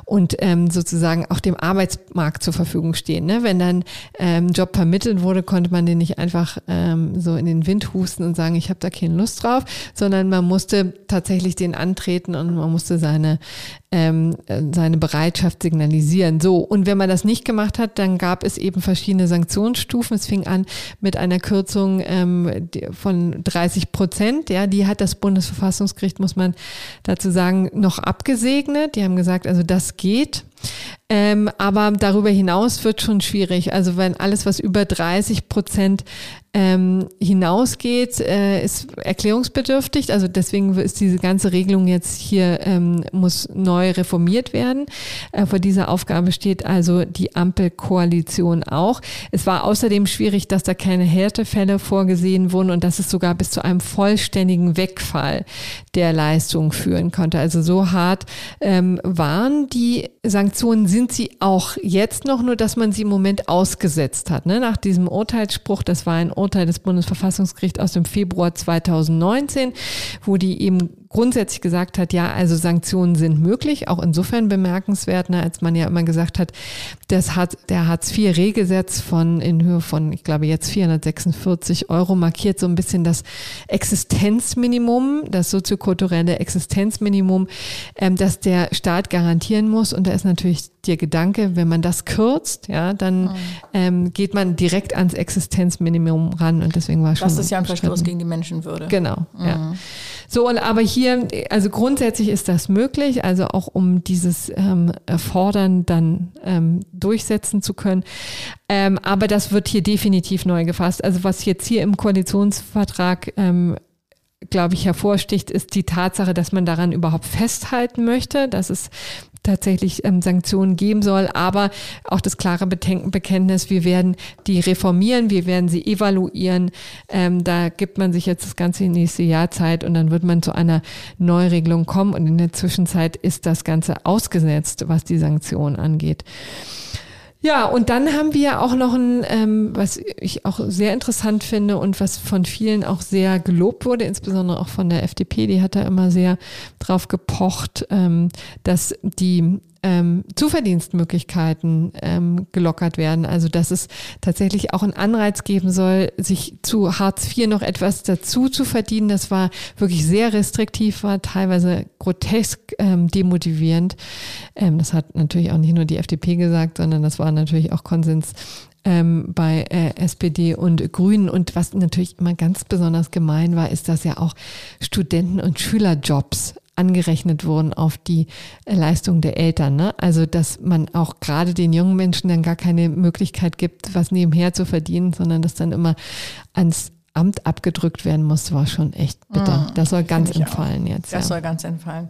S2: und ähm, sozusagen auch dem Arbeitsmarkt zur Verfügung stehen. Ne? Wenn dann ähm, Job vermittelt wurde, konnte man den nicht einfach ähm, so in den Wind husten und sagen, ich habe da keine Lust drauf, sondern man musste tatsächlich den antreten und man musste seine ähm, seine Bereitschaft signalisieren. So, und wenn man das nicht gemacht hat, dann gab es eben verschiedene Sanktionsstufen. Es fing an mit einer Kürzung ähm, von 30 Prozent. Ja, die hat das Bundesverfassungsgericht, muss man dazu sagen, noch abgesegnet. Die haben gesagt, also das geht. Ähm, aber darüber hinaus wird schon schwierig. Also wenn alles, was über 30 Prozent ähm, hinausgeht, äh, ist erklärungsbedürftig. Also deswegen ist diese ganze Regelung jetzt hier, ähm, muss neu reformiert werden. Äh, vor dieser Aufgabe steht also die Ampelkoalition auch. Es war außerdem schwierig, dass da keine Härtefälle vorgesehen wurden und dass es sogar bis zu einem vollständigen Wegfall der Leistung führen konnte. Also so hart ähm, waren die Sanktionen, sind sie auch jetzt noch, nur dass man sie im Moment ausgesetzt hat. Ne? Nach diesem Urteilsspruch, das war ein Urteil des Bundesverfassungsgerichts aus dem Februar 2019, wo die eben grundsätzlich gesagt hat, ja, also Sanktionen sind möglich, auch insofern bemerkenswert, ne, als man ja immer gesagt hat, das hat der Hartz-IV-Regelgesetz von in Höhe von, ich glaube jetzt 446 Euro markiert so ein bisschen das Existenzminimum, das soziokulturelle Existenzminimum, ähm, das der Staat garantieren muss. Und da ist natürlich der Gedanke, wenn man das kürzt, ja, dann mhm. ähm, geht man direkt ans Existenzminimum ran und deswegen war schon.
S1: Das ist ja ein Verstoß gegen die Menschenwürde.
S2: Genau, mhm. ja. So, und aber hier, also grundsätzlich ist das möglich, also auch um dieses ähm, Fordern dann ähm, durchsetzen zu können. Ähm, aber das wird hier definitiv neu gefasst. Also was jetzt hier im Koalitionsvertrag ähm, glaube ich, hervorsticht, ist die Tatsache, dass man daran überhaupt festhalten möchte, dass es tatsächlich ähm, Sanktionen geben soll, aber auch das klare Bekenntnis, wir werden die reformieren, wir werden sie evaluieren. Ähm, da gibt man sich jetzt das ganze nächste Jahr Zeit und dann wird man zu einer Neuregelung kommen und in der Zwischenzeit ist das Ganze ausgesetzt, was die Sanktionen angeht. Ja, und dann haben wir auch noch ein, ähm, was ich auch sehr interessant finde und was von vielen auch sehr gelobt wurde, insbesondere auch von der FDP, die hat da immer sehr drauf gepocht, ähm, dass die ähm, Zuverdienstmöglichkeiten ähm, gelockert werden. Also dass es tatsächlich auch einen Anreiz geben soll, sich zu Hartz IV noch etwas dazu zu verdienen. Das war wirklich sehr restriktiv, war teilweise grotesk ähm, demotivierend. Ähm, das hat natürlich auch nicht nur die FDP gesagt, sondern das war natürlich auch Konsens ähm, bei äh, SPD und Grünen. Und was natürlich immer ganz besonders gemein war, ist, dass ja auch Studenten- und Schülerjobs angerechnet wurden auf die Leistung der Eltern. Ne? Also dass man auch gerade den jungen Menschen dann gar keine Möglichkeit gibt, was nebenher zu verdienen, sondern dass dann immer ans Amt abgedrückt werden muss, war schon echt bitter. Mm, das soll ganz entfallen auch. jetzt.
S1: Das ja. soll ganz entfallen.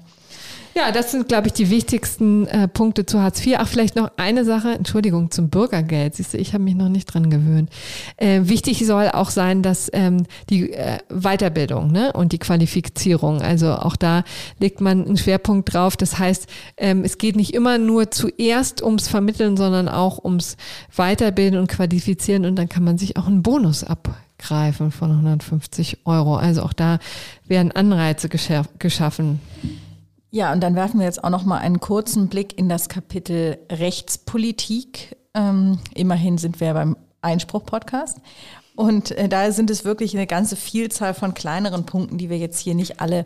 S2: Ja, das sind, glaube ich, die wichtigsten äh, Punkte zu Hartz IV. Ach, vielleicht noch eine Sache, Entschuldigung, zum Bürgergeld. Siehst du, ich habe mich noch nicht dran gewöhnt. Äh, wichtig soll auch sein, dass ähm, die äh, Weiterbildung ne, und die Qualifizierung, also auch da legt man einen Schwerpunkt drauf. Das heißt, ähm, es geht nicht immer nur zuerst ums Vermitteln, sondern auch ums Weiterbilden und Qualifizieren und dann kann man sich auch einen Bonus abgreifen von 150 Euro. Also auch da werden Anreize geschaffen.
S1: Ja, und dann werfen wir jetzt auch noch mal einen kurzen Blick in das Kapitel Rechtspolitik. Ähm, immerhin sind wir beim Einspruch-Podcast. Und äh, da sind es wirklich eine ganze Vielzahl von kleineren Punkten, die wir jetzt hier nicht alle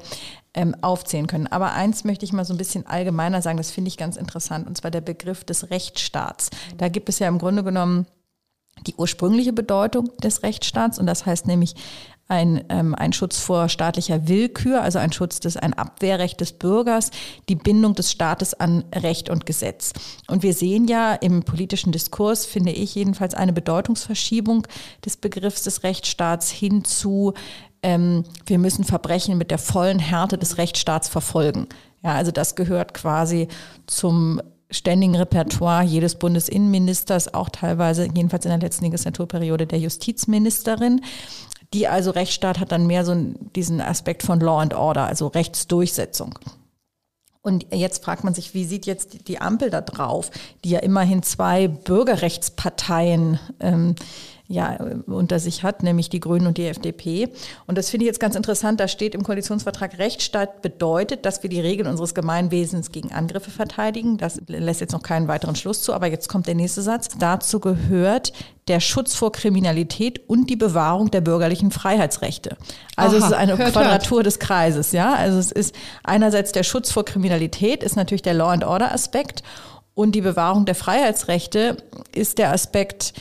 S1: ähm, aufzählen können. Aber eins möchte ich mal so ein bisschen allgemeiner sagen, das finde ich ganz interessant, und zwar der Begriff des Rechtsstaats. Da gibt es ja im Grunde genommen die ursprüngliche Bedeutung des Rechtsstaats und das heißt nämlich ein, ähm, ein Schutz vor staatlicher Willkür, also ein Schutz des, ein Abwehrrecht des Bürgers, die Bindung des Staates an Recht und Gesetz. Und wir sehen ja im politischen Diskurs, finde ich jedenfalls, eine Bedeutungsverschiebung des Begriffs des Rechtsstaats hin zu, ähm, wir müssen Verbrechen mit der vollen Härte des Rechtsstaats verfolgen. Ja, also das gehört quasi zum ständigen Repertoire jedes Bundesinnenministers, auch teilweise, jedenfalls in der letzten Legislaturperiode, der Justizministerin. Die also Rechtsstaat hat dann mehr so diesen Aspekt von Law and Order, also Rechtsdurchsetzung. Und jetzt fragt man sich, wie sieht jetzt die Ampel da drauf, die ja immerhin zwei Bürgerrechtsparteien ähm, ja, unter sich hat, nämlich die Grünen und die FDP. Und das finde ich jetzt ganz interessant. Da steht im Koalitionsvertrag, Rechtsstaat bedeutet, dass wir die Regeln unseres Gemeinwesens gegen Angriffe verteidigen. Das lässt jetzt noch keinen weiteren Schluss zu, aber jetzt kommt der nächste Satz. Dazu gehört der Schutz vor Kriminalität und die Bewahrung der bürgerlichen Freiheitsrechte. Also Aha, es ist eine hört, Quadratur hört. des Kreises, ja. Also es ist einerseits der Schutz vor Kriminalität, ist natürlich der Law and Order Aspekt und die Bewahrung der Freiheitsrechte ist der Aspekt,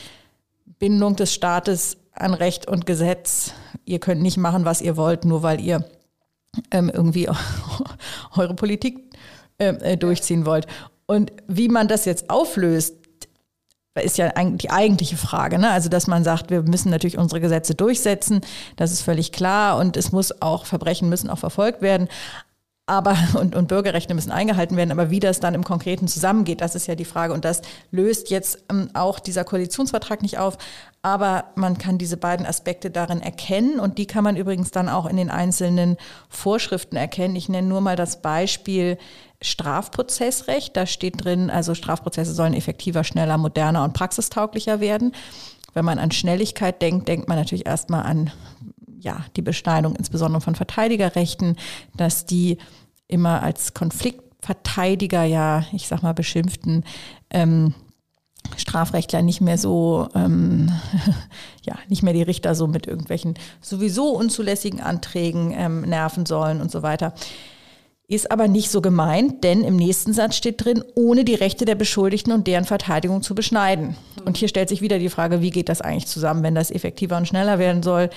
S1: Bindung des Staates an Recht und Gesetz. Ihr könnt nicht machen, was ihr wollt, nur weil ihr ähm, irgendwie <laughs> eure Politik ähm, äh, durchziehen wollt. Und wie man das jetzt auflöst, ist ja die eigentliche Frage. Ne? Also, dass man sagt, wir müssen natürlich unsere Gesetze durchsetzen, das ist völlig klar und es muss auch, Verbrechen müssen auch verfolgt werden aber <laughs> und, und Bürgerrechte müssen eingehalten werden, aber wie das dann im Konkreten zusammengeht, das ist ja die Frage. Und das löst jetzt ähm, auch dieser Koalitionsvertrag nicht auf. Aber man kann diese beiden Aspekte darin erkennen und die kann man übrigens dann auch in den einzelnen Vorschriften erkennen. Ich nenne nur mal das Beispiel Strafprozessrecht. Da steht drin, also Strafprozesse sollen effektiver, schneller, moderner und praxistauglicher werden. Wenn man an Schnelligkeit denkt, denkt man natürlich erstmal an ja, die Beschneidung insbesondere von Verteidigerrechten, dass die immer als Konfliktverteidiger ja, ich sag mal, beschimpften ähm, Strafrechtler nicht mehr so, ähm, <laughs> ja, nicht mehr die Richter so mit irgendwelchen sowieso unzulässigen Anträgen ähm, nerven sollen und so weiter. Ist aber nicht so gemeint, denn im nächsten Satz steht drin, ohne die Rechte der Beschuldigten und deren Verteidigung zu beschneiden. Und hier stellt sich wieder die Frage, wie geht das eigentlich zusammen, wenn das effektiver und schneller werden soll?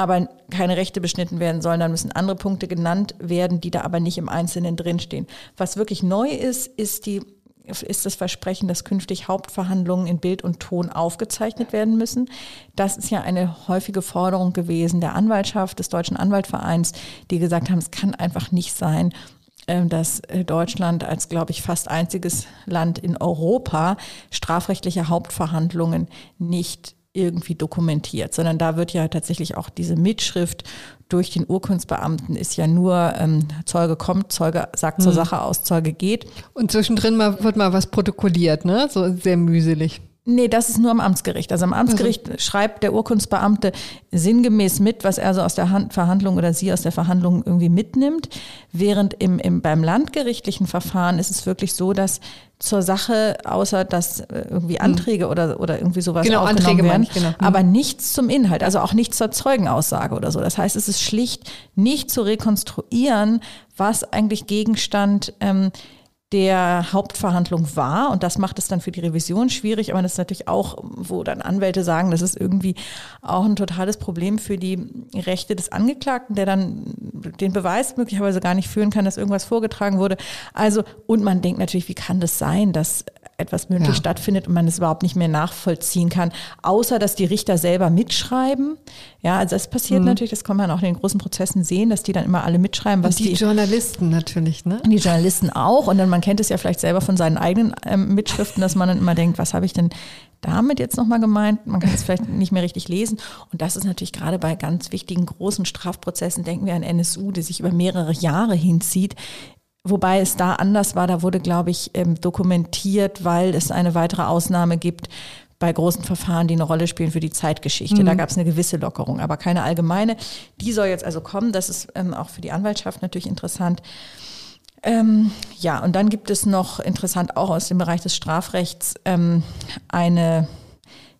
S1: Aber keine Rechte beschnitten werden sollen, dann müssen andere Punkte genannt werden, die da aber nicht im Einzelnen drinstehen. Was wirklich neu ist, ist die ist das Versprechen, dass künftig Hauptverhandlungen in Bild und Ton aufgezeichnet werden müssen. Das ist ja eine häufige Forderung gewesen der Anwaltschaft, des Deutschen Anwaltvereins, die gesagt haben, es kann einfach nicht sein, ähm, dass äh, Deutschland als, glaube ich, fast einziges Land in Europa strafrechtliche Hauptverhandlungen nicht irgendwie dokumentiert, sondern da wird ja tatsächlich auch diese Mitschrift durch den Urkundsbeamten ist ja nur ähm, Zeuge kommt, Zeuge sagt zur hm. Sache aus, Zeuge geht.
S2: Und zwischendrin mal, wird mal was protokolliert, ne? So sehr mühselig.
S1: Nee, das ist nur am Amtsgericht. Also am Amtsgericht also. schreibt der Urkundsbeamte sinngemäß mit, was er so aus der Hand Verhandlung oder sie aus der Verhandlung irgendwie mitnimmt. Während im, im, beim landgerichtlichen Verfahren ist es wirklich so, dass zur Sache, außer dass äh, irgendwie hm. Anträge mhm. oder, oder irgendwie sowas
S2: genau, Anträge werden,
S1: genau. Mhm. aber nichts zum Inhalt, also auch nichts zur Zeugenaussage oder so. Das heißt, es ist schlicht nicht zu rekonstruieren, was eigentlich Gegenstand ähm, der Hauptverhandlung war. Und das macht es dann für die Revision schwierig. Aber das ist natürlich auch, wo dann Anwälte sagen, das ist irgendwie auch ein totales Problem für die Rechte des Angeklagten, der dann den Beweis möglicherweise gar nicht führen kann, dass irgendwas vorgetragen wurde. Also, und man denkt natürlich, wie kann das sein, dass etwas mündlich ja. stattfindet und man es überhaupt nicht mehr nachvollziehen kann, außer dass die Richter selber mitschreiben. Ja, also das passiert mhm. natürlich, das kann man auch in den großen Prozessen sehen, dass die dann immer alle mitschreiben, was
S2: und die,
S1: die
S2: Journalisten natürlich, ne?
S1: Die Journalisten auch und dann man kennt es ja vielleicht selber von seinen eigenen ähm, Mitschriften, dass man dann immer denkt, was habe ich denn damit jetzt nochmal gemeint? Man kann es vielleicht nicht mehr richtig lesen. Und das ist natürlich gerade bei ganz wichtigen großen Strafprozessen, denken wir an NSU, die sich über mehrere Jahre hinzieht, Wobei es da anders war, da wurde, glaube ich, ähm, dokumentiert, weil es eine weitere Ausnahme gibt bei großen Verfahren, die eine Rolle spielen für die Zeitgeschichte. Mhm. Da gab es eine gewisse Lockerung, aber keine allgemeine. Die soll jetzt also kommen. Das ist ähm, auch für die Anwaltschaft natürlich interessant. Ähm, ja, und dann gibt es noch interessant auch aus dem Bereich des Strafrechts ähm, eine,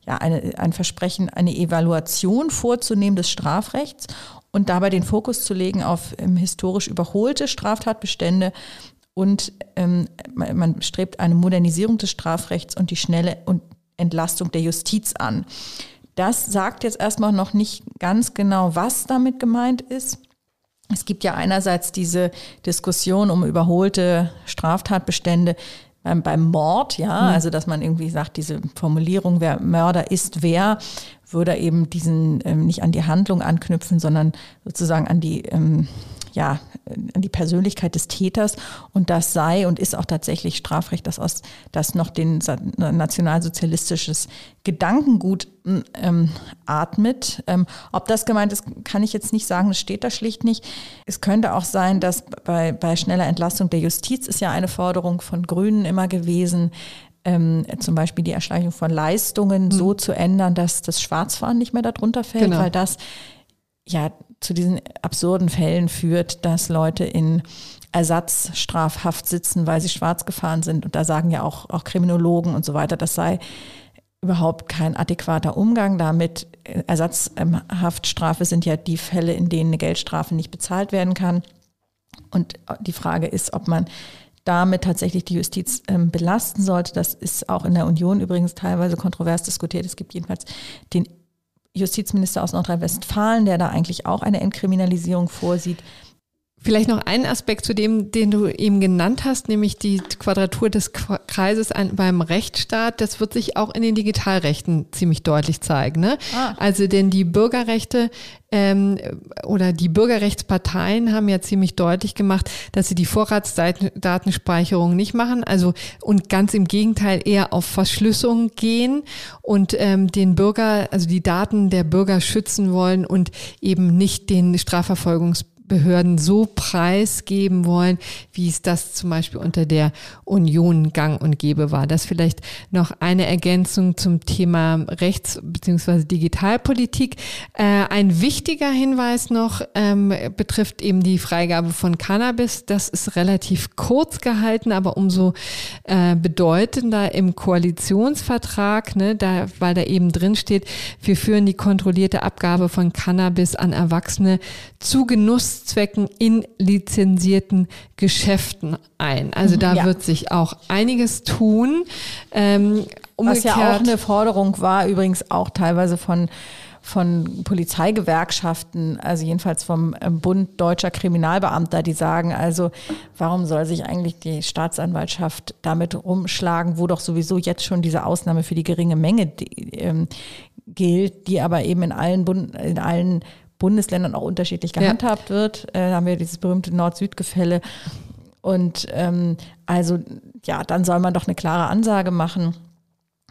S1: ja, eine, ein Versprechen, eine Evaluation vorzunehmen des Strafrechts und dabei den Fokus zu legen auf ähm, historisch überholte Straftatbestände und ähm, man strebt eine Modernisierung des Strafrechts und die schnelle und Entlastung der Justiz an. Das sagt jetzt erstmal noch nicht ganz genau, was damit gemeint ist. Es gibt ja einerseits diese Diskussion um überholte Straftatbestände beim, beim Mord, ja, mhm. also dass man irgendwie sagt, diese Formulierung, wer Mörder ist wer, würde eben diesen ähm, nicht an die Handlung anknüpfen, sondern sozusagen an die ähm, ja, an die Persönlichkeit des Täters und das sei und ist auch tatsächlich Strafrecht, das aus das noch den nationalsozialistisches Gedankengut ähm, atmet. Ähm, ob das gemeint ist, kann ich jetzt nicht sagen, das steht da schlicht nicht. Es könnte auch sein, dass bei, bei schneller Entlastung der Justiz ist ja eine Forderung von Grünen immer gewesen, ähm, zum Beispiel die Erschleichung von Leistungen mhm. so zu ändern, dass das Schwarzfahren nicht mehr darunter fällt, genau. weil das ja zu diesen absurden Fällen führt, dass Leute in Ersatzstrafhaft sitzen, weil sie schwarz gefahren sind. Und da sagen ja auch, auch Kriminologen und so weiter, das sei überhaupt kein adäquater Umgang damit. Ersatzhaftstrafe sind ja die Fälle, in denen eine Geldstrafe nicht bezahlt werden kann. Und die Frage ist, ob man damit tatsächlich die Justiz ähm, belasten sollte. Das ist auch in der Union übrigens teilweise kontrovers diskutiert. Es gibt jedenfalls den Justizminister aus Nordrhein-Westfalen, der da eigentlich auch eine Entkriminalisierung vorsieht.
S2: Vielleicht noch ein Aspekt zu dem, den du eben genannt hast, nämlich die Quadratur des Kreises beim Rechtsstaat. Das wird sich auch in den Digitalrechten ziemlich deutlich zeigen. Ne? Ah. Also denn die Bürgerrechte ähm, oder die Bürgerrechtsparteien haben ja ziemlich deutlich gemacht, dass sie die Vorratsdatenspeicherung nicht machen. Also und ganz im Gegenteil eher auf Verschlüsselung gehen und ähm, den Bürger, also die Daten der Bürger schützen wollen und eben nicht den Strafverfolgungs Behörden so preisgeben wollen, wie es das zum Beispiel unter der Union gang und gäbe war. Das vielleicht noch eine Ergänzung zum Thema Rechts- bzw. Digitalpolitik. Äh, ein wichtiger Hinweis noch ähm, betrifft eben die Freigabe von Cannabis. Das ist relativ kurz gehalten, aber umso äh, bedeutender im Koalitionsvertrag, ne, da, weil da eben drin steht, wir führen die kontrollierte Abgabe von Cannabis an Erwachsene zu Genuss Geschäftszwecken in lizenzierten Geschäften ein. Also da ja. wird sich auch einiges tun.
S1: Ähm, Was ja auch eine Forderung war, übrigens auch teilweise von von Polizeigewerkschaften, also jedenfalls vom ähm, Bund deutscher Kriminalbeamter, die sagen also, warum soll sich eigentlich die Staatsanwaltschaft damit rumschlagen, wo doch sowieso jetzt schon diese Ausnahme für die geringe Menge die, ähm, gilt, die aber eben in allen, Bund, in allen Bundesländern auch unterschiedlich gehandhabt ja. wird. Äh, da haben wir dieses berühmte Nord-Süd-Gefälle. Und ähm, also ja, dann soll man doch eine klare Ansage machen.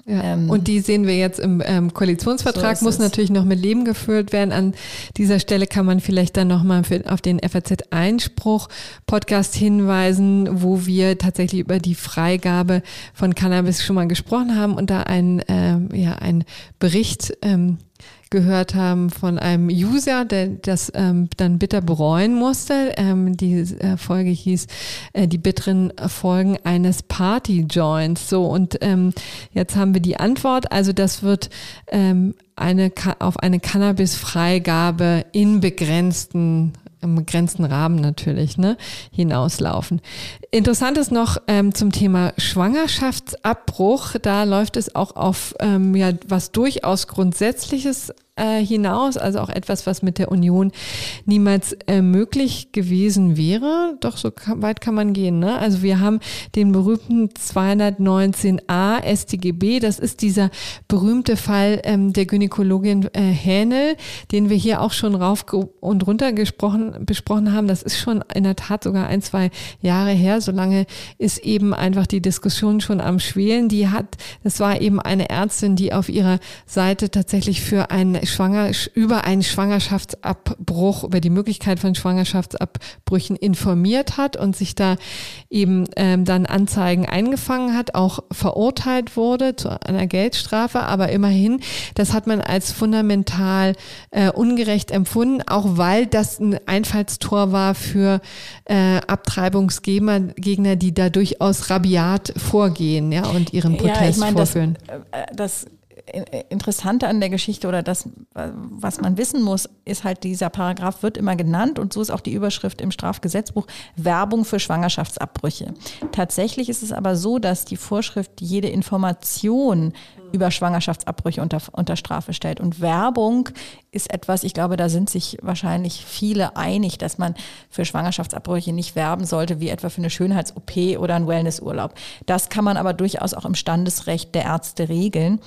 S2: Ja. Ähm, und die sehen wir jetzt im ähm, Koalitionsvertrag, so muss es. natürlich noch mit Leben geführt werden. An dieser Stelle kann man vielleicht dann nochmal auf den FAZ-Einspruch-Podcast hinweisen, wo wir tatsächlich über die Freigabe von Cannabis schon mal gesprochen haben und da ein, äh, ja, ein Bericht ähm, gehört haben von einem User, der das ähm, dann bitter bereuen musste. Ähm, die äh, Folge hieß äh, die bitteren Folgen eines Party-Joints. So und ähm, jetzt haben wir die Antwort. Also das wird ähm, eine auf eine Cannabis-Freigabe in begrenzten im begrenzten Rahmen natürlich ne, hinauslaufen. Interessant ist noch ähm, zum Thema Schwangerschaftsabbruch. Da läuft es auch auf ähm, ja was durchaus Grundsätzliches äh, hinaus, also auch etwas, was mit der Union niemals äh, möglich gewesen wäre. Doch so weit kann man gehen. Ne? Also wir haben den berühmten 219a StGB, das ist dieser berühmte Fall ähm, der Gynäkologin äh, Hähnel, den wir hier auch schon rauf und runter gesprochen, besprochen haben. Das ist schon in der Tat sogar ein, zwei Jahre her. So lange ist eben einfach die Diskussion schon am Schwelen. Die hat, das war eben eine Ärztin, die auf ihrer Seite tatsächlich für einen Schwanger, über einen Schwangerschaftsabbruch, über die Möglichkeit von Schwangerschaftsabbrüchen informiert hat und sich da eben ähm, dann Anzeigen eingefangen hat, auch verurteilt wurde zu einer Geldstrafe. Aber immerhin, das hat man als fundamental äh, ungerecht empfunden, auch weil das ein Einfallstor war für äh, Abtreibungsgegner, Gegner, die da durchaus rabiat vorgehen ja, und ihren Protest ja, ich mein, vorführen.
S1: Das, äh, das Interessante an der Geschichte oder das, was man wissen muss, ist halt, dieser Paragraph wird immer genannt und so ist auch die Überschrift im Strafgesetzbuch Werbung für Schwangerschaftsabbrüche. Tatsächlich ist es aber so, dass die Vorschrift jede Information über Schwangerschaftsabbrüche unter, unter Strafe stellt. Und Werbung ist etwas, ich glaube, da sind sich wahrscheinlich viele einig, dass man für Schwangerschaftsabbrüche nicht werben sollte, wie etwa für eine Schönheits-OP oder einen Wellnessurlaub. Das kann man aber durchaus auch im Standesrecht der Ärzte regeln.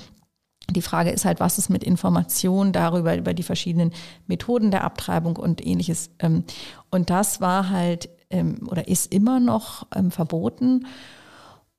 S1: Die Frage ist halt, was ist mit Informationen darüber, über die verschiedenen Methoden der Abtreibung und ähnliches. Ähm, und das war halt ähm, oder ist immer noch ähm, verboten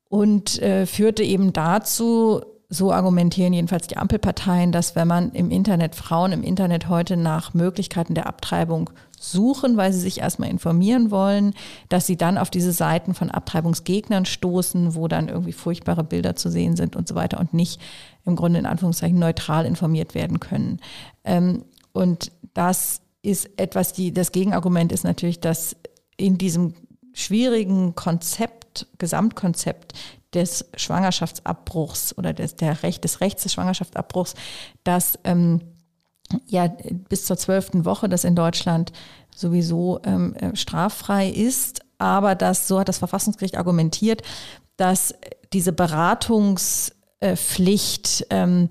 S1: und äh, führte eben dazu, so argumentieren jedenfalls die Ampelparteien, dass wenn man im Internet Frauen im Internet heute nach Möglichkeiten der Abtreibung suchen, weil sie sich erstmal informieren wollen, dass sie dann auf diese Seiten von Abtreibungsgegnern stoßen, wo dann irgendwie furchtbare Bilder zu sehen sind und so weiter und nicht im Grunde in Anführungszeichen neutral informiert werden können. Ähm, und das ist etwas, die, das Gegenargument ist natürlich, dass in diesem schwierigen Konzept, Gesamtkonzept des Schwangerschaftsabbruchs oder des, der Recht, des Rechts des Schwangerschaftsabbruchs, dass ähm, ja bis zur zwölften Woche das in Deutschland sowieso ähm, äh, straffrei ist, aber das, so hat das Verfassungsgericht argumentiert, dass diese Beratungspflicht ähm,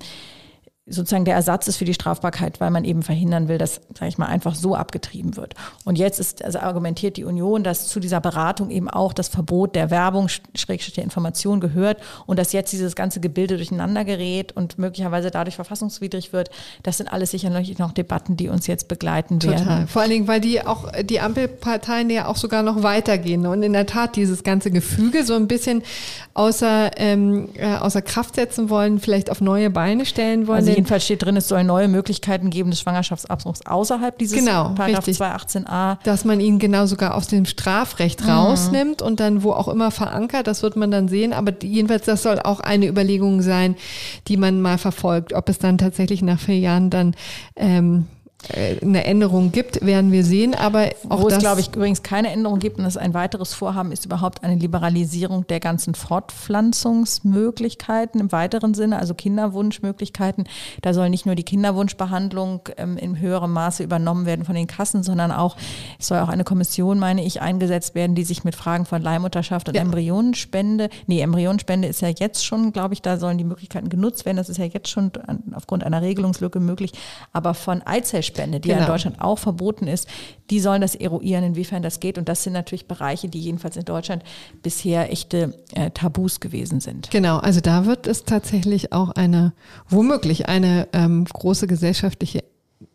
S1: sozusagen der Ersatz ist für die Strafbarkeit, weil man eben verhindern will, dass, sage ich mal, einfach so abgetrieben wird. Und jetzt ist, also argumentiert die Union, dass zu dieser Beratung eben auch das Verbot der Werbung, Schrägstrich der Information gehört und dass jetzt dieses ganze Gebilde durcheinander gerät und möglicherweise dadurch verfassungswidrig wird. Das sind alles sicherlich noch Debatten, die uns jetzt begleiten Total. werden.
S2: Vor allen Dingen, weil die auch, die Ampelparteien ja auch sogar noch weitergehen und in der Tat dieses ganze Gefüge so ein bisschen außer, ähm, äh, außer Kraft setzen wollen, vielleicht auf neue Beine stellen wollen.
S1: Also jedenfalls steht drin, es soll neue Möglichkeiten geben des Schwangerschaftsabbruchs außerhalb dieses
S2: genau, Paragraph 218a. Dass man ihn genau sogar aus dem Strafrecht mhm. rausnimmt und dann wo auch immer verankert, das wird man dann sehen. Aber jedenfalls, das soll auch eine Überlegung sein, die man mal verfolgt, ob es dann tatsächlich nach vier Jahren dann ähm, äh, eine Änderung gibt, werden wir sehen. Aber
S1: auch wo es, glaube ich, übrigens keine Änderung gibt und das ein weiteres Vorhaben ist überhaupt eine Liberalisierung der ganzen Fortpflanzungsmöglichkeiten im weiteren Sinne, also Kinderwunschmöglichkeiten. Da soll nicht nur die Kinderwunschbehandlung ähm, in höherem Maße übernommen werden von den Kassen, sondern auch es soll auch eine Kommission, meine ich, eingesetzt werden, die sich mit Fragen von Leihmutterschaft und ja. Embryonenspende, nee, Embryonenspende ist ja jetzt schon, glaube ich, da sollen die Möglichkeiten genutzt werden. Das ist ja jetzt schon aufgrund einer Regelungslücke möglich. Aber von Eizellspende Blutspende, die genau. ja in genau. Deutschland auch verboten ist, die sollen das eruieren, inwiefern das geht. Und das sind natürlich Bereiche, die jedenfalls in Deutschland bisher echte äh, Tabus gewesen sind.
S2: Genau, also da wird es tatsächlich auch eine, womöglich eine ähm, große gesellschaftliche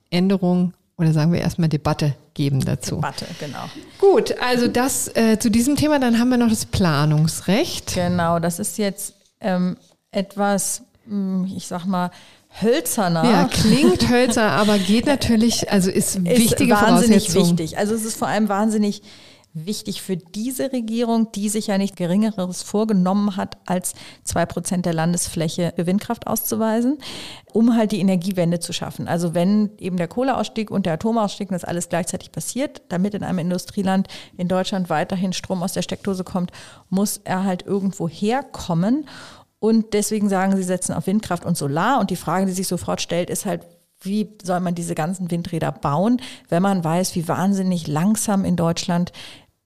S2: Änderung oder sagen wir erstmal Debatte geben dazu.
S1: Debatte, genau.
S2: Gut, also das äh, zu diesem Thema, dann haben wir noch das Planungsrecht.
S1: Genau, das ist jetzt ähm, etwas, hm, ich sag mal, hölzerner.
S2: Ja, klingt hölzer, aber geht natürlich, also ist, ist wichtige
S1: wahnsinnig wichtig. Also es ist vor allem wahnsinnig wichtig für diese Regierung, die sich ja nicht geringeres vorgenommen hat, als zwei Prozent der Landesfläche für Windkraft auszuweisen, um halt die Energiewende zu schaffen. Also wenn eben der Kohleausstieg und der Atomausstieg das alles gleichzeitig passiert, damit in einem Industrieland in Deutschland weiterhin Strom aus der Steckdose kommt, muss er halt irgendwo herkommen. Und deswegen sagen sie, setzen auf Windkraft und Solar. Und die Frage, die sich sofort stellt, ist halt, wie soll man diese ganzen Windräder bauen, wenn man weiß, wie wahnsinnig langsam in Deutschland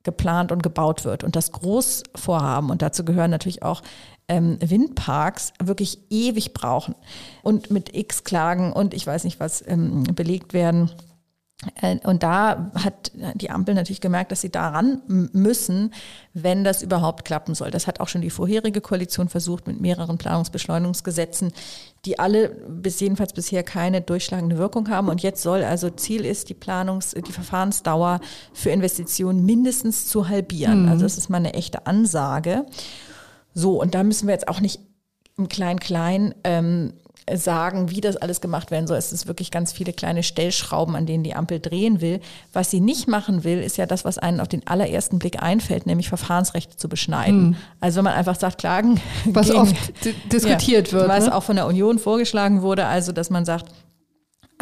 S1: geplant und gebaut wird. Und das Großvorhaben, und dazu gehören natürlich auch ähm, Windparks wirklich ewig brauchen und mit X Klagen und ich weiß nicht was ähm, belegt werden. Äh, und da hat die Ampel natürlich gemerkt, dass sie daran müssen, wenn das überhaupt klappen soll. Das hat auch schon die vorherige Koalition versucht mit mehreren Planungsbeschleunigungsgesetzen, die alle bis jedenfalls bisher keine durchschlagende Wirkung haben. Und jetzt soll also Ziel ist, die Planungs-, die Verfahrensdauer für Investitionen mindestens zu halbieren. Mhm. Also das ist mal eine echte Ansage. So, und da müssen wir jetzt auch nicht im Klein-Klein ähm, sagen, wie das alles gemacht werden soll. Es ist wirklich ganz viele kleine Stellschrauben, an denen die Ampel drehen will. Was sie nicht machen will, ist ja das, was einen auf den allerersten Blick einfällt, nämlich Verfahrensrechte zu beschneiden. Mhm. Also wenn man einfach sagt, Klagen. <laughs>
S2: Was gegen, oft <laughs> diskutiert ja, wird.
S1: Was ne? auch von der Union vorgeschlagen wurde, also dass man sagt,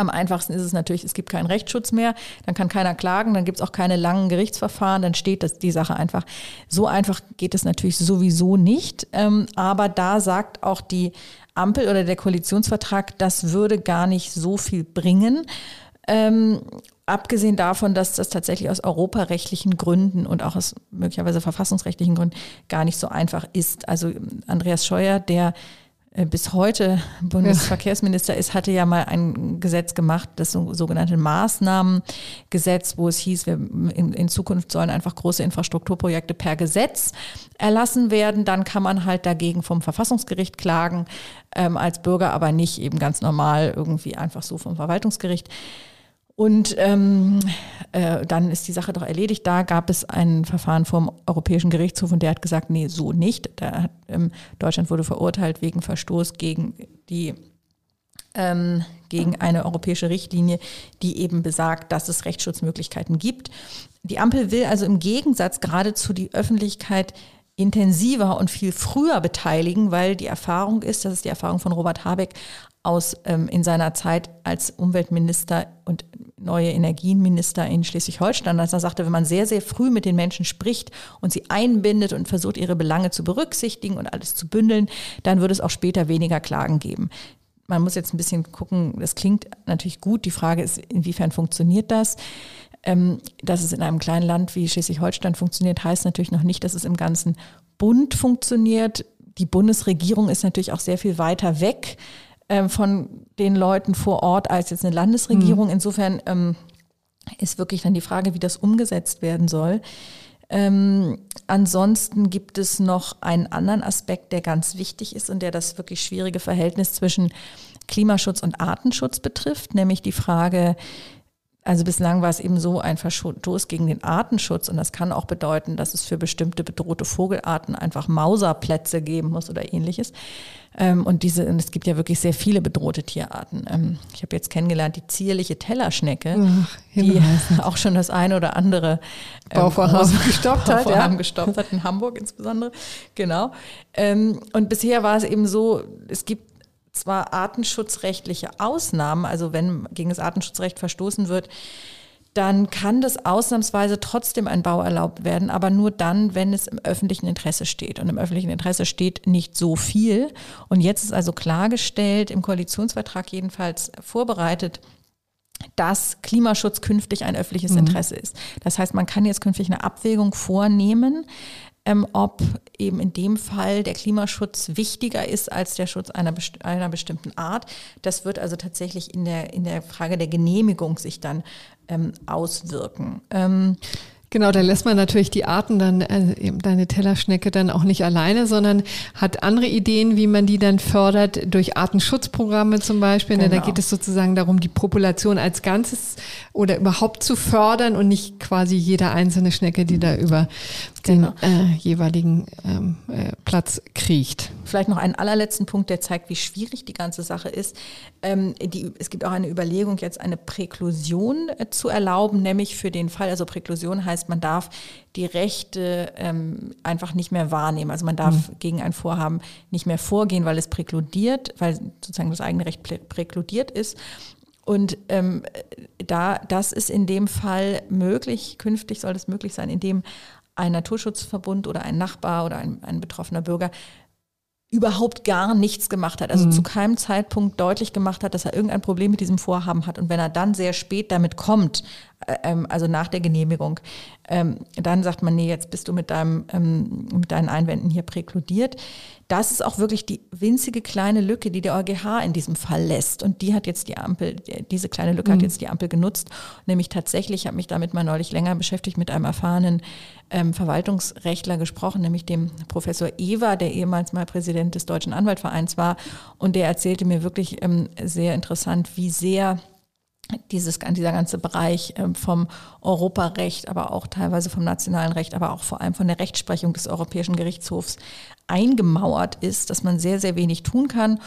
S1: am einfachsten ist es natürlich, es gibt keinen Rechtsschutz mehr, dann kann keiner klagen, dann gibt es auch keine langen Gerichtsverfahren, dann steht das, die Sache einfach. So einfach geht es natürlich sowieso nicht. Ähm, aber da sagt auch die Ampel oder der Koalitionsvertrag, das würde gar nicht so viel bringen. Ähm, abgesehen davon, dass das tatsächlich aus europarechtlichen Gründen und auch aus möglicherweise verfassungsrechtlichen Gründen gar nicht so einfach ist. Also Andreas Scheuer, der bis heute Bundesverkehrsminister ist, hatte ja mal ein Gesetz gemacht, das sogenannte Maßnahmengesetz, wo es hieß, wir in, in, Zukunft sollen einfach große Infrastrukturprojekte per Gesetz erlassen werden. Dann kann man halt dagegen vom Verfassungsgericht klagen, ähm, als Bürger aber nicht eben ganz normal irgendwie einfach so vom Verwaltungsgericht. Und ähm, äh, dann ist die Sache doch erledigt. Da gab es ein Verfahren vom Europäischen Gerichtshof und der hat gesagt, nee, so nicht. Da hat, ähm, Deutschland wurde verurteilt wegen Verstoß gegen die ähm, gegen eine europäische Richtlinie, die eben besagt, dass es Rechtsschutzmöglichkeiten gibt. Die Ampel will also im Gegensatz geradezu die Öffentlichkeit intensiver und viel früher beteiligen, weil die Erfahrung ist, das ist die Erfahrung von Robert Habeck aus ähm, in seiner Zeit als Umweltminister und neue Energienminister in Schleswig-Holstein, als er sagte, wenn man sehr, sehr früh mit den Menschen spricht und sie einbindet und versucht, ihre Belange zu berücksichtigen und alles zu bündeln, dann würde es auch später weniger Klagen geben. Man muss jetzt ein bisschen gucken, das klingt natürlich gut. Die Frage ist, inwiefern funktioniert das? Ähm, dass es in einem kleinen Land wie Schleswig-Holstein funktioniert, heißt natürlich noch nicht, dass es im ganzen Bund funktioniert. Die Bundesregierung ist natürlich auch sehr viel weiter weg ähm, von den Leuten vor Ort als jetzt eine Landesregierung. Mhm. Insofern ähm, ist wirklich dann die Frage, wie das umgesetzt werden soll. Ähm, ansonsten gibt es noch einen anderen Aspekt, der ganz wichtig ist und der das wirklich schwierige Verhältnis zwischen Klimaschutz und Artenschutz betrifft, nämlich die Frage, also bislang war es eben so ein Verstoß gegen den Artenschutz und das kann auch bedeuten, dass es für bestimmte bedrohte Vogelarten einfach Mauserplätze geben muss oder ähnliches. Ähm, und diese, und es gibt ja wirklich sehr viele bedrohte Tierarten. Ähm, ich habe jetzt kennengelernt die zierliche Tellerschnecke, Ach, die <laughs> auch schon das eine oder andere
S2: ähm, Bauvorhaben <laughs> gestoppt hat.
S1: Bauvorhaben ja. gestoppt hat, in Hamburg insbesondere. Genau. und bisher war es eben so, es gibt zwar artenschutzrechtliche Ausnahmen, also wenn gegen das Artenschutzrecht verstoßen wird, dann kann das ausnahmsweise trotzdem ein Bau erlaubt werden, aber nur dann, wenn es im öffentlichen Interesse steht. Und im öffentlichen Interesse steht nicht so viel. Und jetzt ist also klargestellt, im Koalitionsvertrag jedenfalls vorbereitet, dass Klimaschutz künftig ein öffentliches mhm. Interesse ist. Das heißt, man kann jetzt künftig eine Abwägung vornehmen, ähm, ob eben in dem Fall der Klimaschutz wichtiger ist als der Schutz einer, best einer bestimmten Art. Das wird also tatsächlich in der, in der Frage der Genehmigung sich dann ähm, auswirken. Ähm,
S2: Genau, da lässt man natürlich die Arten dann, äh, eben deine Tellerschnecke dann auch nicht alleine, sondern hat andere Ideen, wie man die dann fördert, durch Artenschutzprogramme zum Beispiel. Genau. Da geht es sozusagen darum, die Population als Ganzes oder überhaupt zu fördern und nicht quasi jede einzelne Schnecke, die da über genau. den äh, jeweiligen ähm, äh, Platz kriecht.
S1: Vielleicht noch einen allerletzten Punkt, der zeigt, wie schwierig die ganze Sache ist. Ähm, die, es gibt auch eine Überlegung, jetzt eine Präklusion äh, zu erlauben, nämlich für den Fall, also Präklusion heißt, man darf die Rechte ähm, einfach nicht mehr wahrnehmen. Also man darf mhm. gegen ein Vorhaben nicht mehr vorgehen, weil es präkludiert, weil sozusagen das eigene Recht präkludiert ist. Und ähm, da, das ist in dem Fall möglich, künftig soll das möglich sein, indem ein Naturschutzverbund oder ein Nachbar oder ein, ein betroffener Bürger überhaupt gar nichts gemacht hat, also mhm. zu keinem Zeitpunkt deutlich gemacht hat, dass er irgendein Problem mit diesem Vorhaben hat. Und wenn er dann sehr spät damit kommt, also nach der Genehmigung, ähm, dann sagt man, nee, jetzt bist du mit, deinem, ähm, mit deinen Einwänden hier präkludiert. Das ist auch wirklich die winzige kleine Lücke, die der EuGH in diesem Fall lässt. Und die hat jetzt die Ampel, diese kleine Lücke mhm. hat jetzt die Ampel genutzt. Nämlich tatsächlich, ich habe mich damit mal neulich länger beschäftigt, mit einem erfahrenen ähm, Verwaltungsrechtler gesprochen, nämlich dem Professor Ewer, der ehemals mal Präsident des Deutschen Anwaltvereins war. Und der erzählte mir wirklich ähm, sehr interessant, wie sehr dieses, dieser ganze Bereich ähm, vom Europarecht, aber auch teilweise vom nationalen Recht, aber auch vor allem von der Rechtsprechung des Europäischen Gerichtshofs eingemauert ist, dass man sehr, sehr wenig tun kann.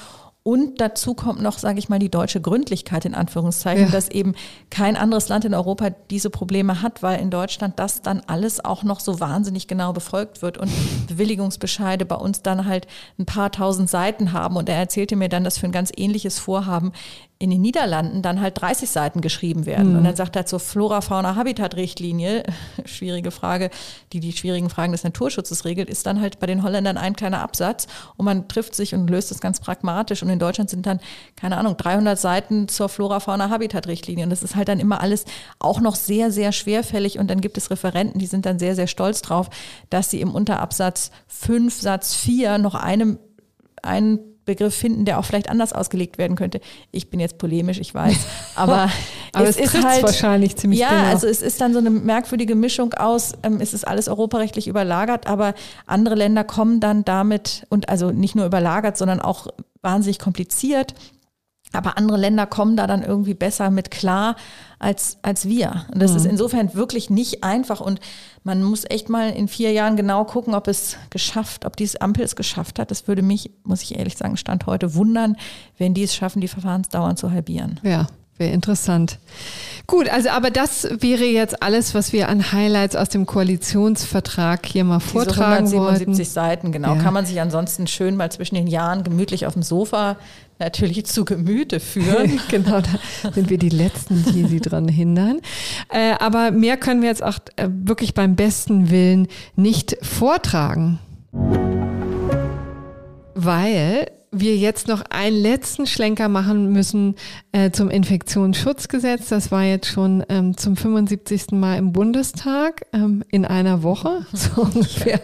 S1: Und dazu kommt noch, sage ich mal, die deutsche Gründlichkeit in Anführungszeichen, ja. dass eben kein anderes Land in Europa diese Probleme hat, weil in Deutschland das dann alles auch noch so wahnsinnig genau befolgt wird und <laughs> Bewilligungsbescheide bei uns dann halt ein paar tausend Seiten haben. Und er erzählte mir dann, dass für ein ganz ähnliches Vorhaben in den Niederlanden dann halt 30 Seiten geschrieben werden. Mhm. Und dann sagt er zur Flora-Fauna-Habitat-Richtlinie, <laughs> schwierige Frage, die die schwierigen Fragen des Naturschutzes regelt, ist dann halt bei den Holländern ein kleiner Absatz und man trifft sich und löst es ganz pragmatisch. Und in Deutschland sind dann, keine Ahnung, 300 Seiten zur Flora-Fauna-Habitat-Richtlinie. Und das ist halt dann immer alles auch noch sehr, sehr schwerfällig. Und dann gibt es Referenten, die sind dann sehr, sehr stolz drauf, dass sie im Unterabsatz 5, Satz 4 noch einem einen Begriff finden, der auch vielleicht anders ausgelegt werden könnte. Ich bin jetzt polemisch, ich weiß, <laughs> aber,
S2: aber es, es ist halt wahrscheinlich ziemlich
S1: ja, genau. also es ist dann so eine merkwürdige Mischung aus. Ähm, es ist alles europarechtlich überlagert, aber andere Länder kommen dann damit und also nicht nur überlagert, sondern auch wahnsinnig kompliziert aber andere Länder kommen da dann irgendwie besser mit klar als, als wir. Und das mhm. ist insofern wirklich nicht einfach. Und man muss echt mal in vier Jahren genau gucken, ob es geschafft, ob diese Ampel es geschafft hat. Das würde mich, muss ich ehrlich sagen, Stand heute wundern, wenn die es schaffen, die Verfahrensdauern zu halbieren.
S2: Ja, Wäre interessant. Gut, also aber das wäre jetzt alles, was wir an Highlights aus dem Koalitionsvertrag hier mal vortragen Diese 177 wollten.
S1: Seiten, genau. Ja. Kann man sich ansonsten schön mal zwischen den Jahren gemütlich auf dem Sofa natürlich zu Gemüte führen. <laughs>
S2: genau, da sind wir die Letzten, die sie dran hindern. Äh, aber mehr können wir jetzt auch äh, wirklich beim besten Willen nicht vortragen. Weil wir jetzt noch einen letzten Schlenker machen müssen äh, zum Infektionsschutzgesetz. Das war jetzt schon ähm, zum 75. Mal im Bundestag ähm, in einer Woche. <laughs> So ungefähr.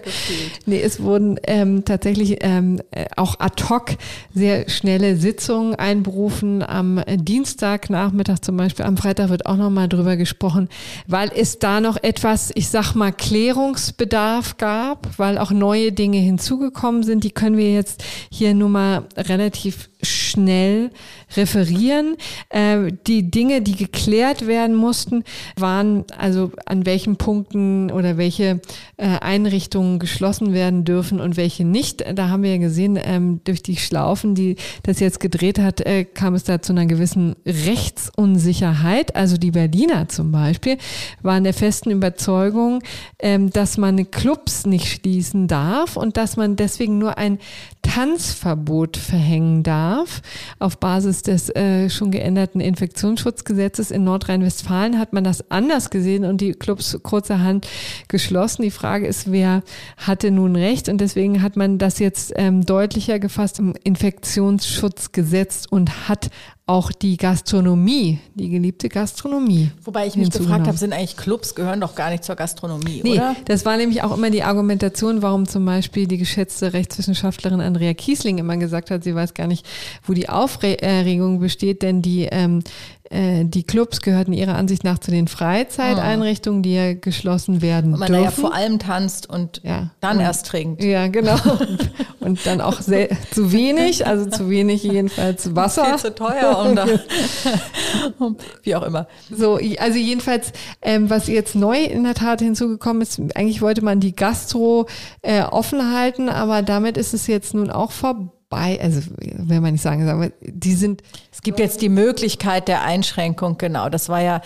S2: Nee, es wurden ähm, tatsächlich ähm, äh, auch ad hoc sehr schnelle Sitzungen einberufen. Am äh, Dienstagnachmittag zum Beispiel, am Freitag wird auch nochmal drüber gesprochen, weil es da noch etwas, ich sag mal, Klärungsbedarf gab, weil auch neue Dinge hinzugekommen sind. Die können wir jetzt hier nur mal relativ schnell referieren. Äh, die Dinge, die geklärt werden mussten, waren also an welchen Punkten oder welche äh, Einrichtungen geschlossen werden dürfen und welche nicht. Da haben wir ja gesehen, ähm, durch die Schlaufen, die das jetzt gedreht hat, äh, kam es da zu einer gewissen Rechtsunsicherheit. Also die Berliner zum Beispiel waren der festen Überzeugung, ähm, dass man Clubs nicht schließen darf und dass man deswegen nur ein Tanzverbot verhängen darf. Auf Basis des äh, schon geänderten Infektionsschutzgesetzes in Nordrhein-Westfalen hat man das anders gesehen und die Clubs kurzerhand geschlossen. Die Frage ist, wer hatte nun recht? Und deswegen hat man das jetzt ähm, deutlicher gefasst im Infektionsschutzgesetz und hat auch die Gastronomie, die geliebte Gastronomie.
S1: Wobei ich mich gefragt habe, sind eigentlich Clubs, gehören doch gar nicht zur Gastronomie, nee, oder?
S2: Das war nämlich auch immer die Argumentation, warum zum Beispiel die geschätzte Rechtswissenschaftlerin Andrea Kiesling immer gesagt hat, sie weiß gar nicht, wo die Aufregung besteht, denn die ähm, äh, die Clubs gehörten ihrer Ansicht nach zu den Freizeiteinrichtungen, die ja geschlossen werden
S1: und man
S2: dürfen.
S1: ja vor allem tanzt und ja. dann und, erst trinkt.
S2: Ja, genau. <laughs> und dann auch sehr, zu wenig, also zu wenig jedenfalls Wasser.
S1: Viel zu teuer und da, <laughs> wie auch immer.
S2: So, also jedenfalls, ähm, was jetzt neu in der Tat hinzugekommen ist, eigentlich wollte man die Gastro äh, offen halten, aber damit ist es jetzt nun auch vorbei bei, also will man nicht sagen, aber die sind.
S1: Es gibt jetzt die Möglichkeit der Einschränkung, genau. Das war ja,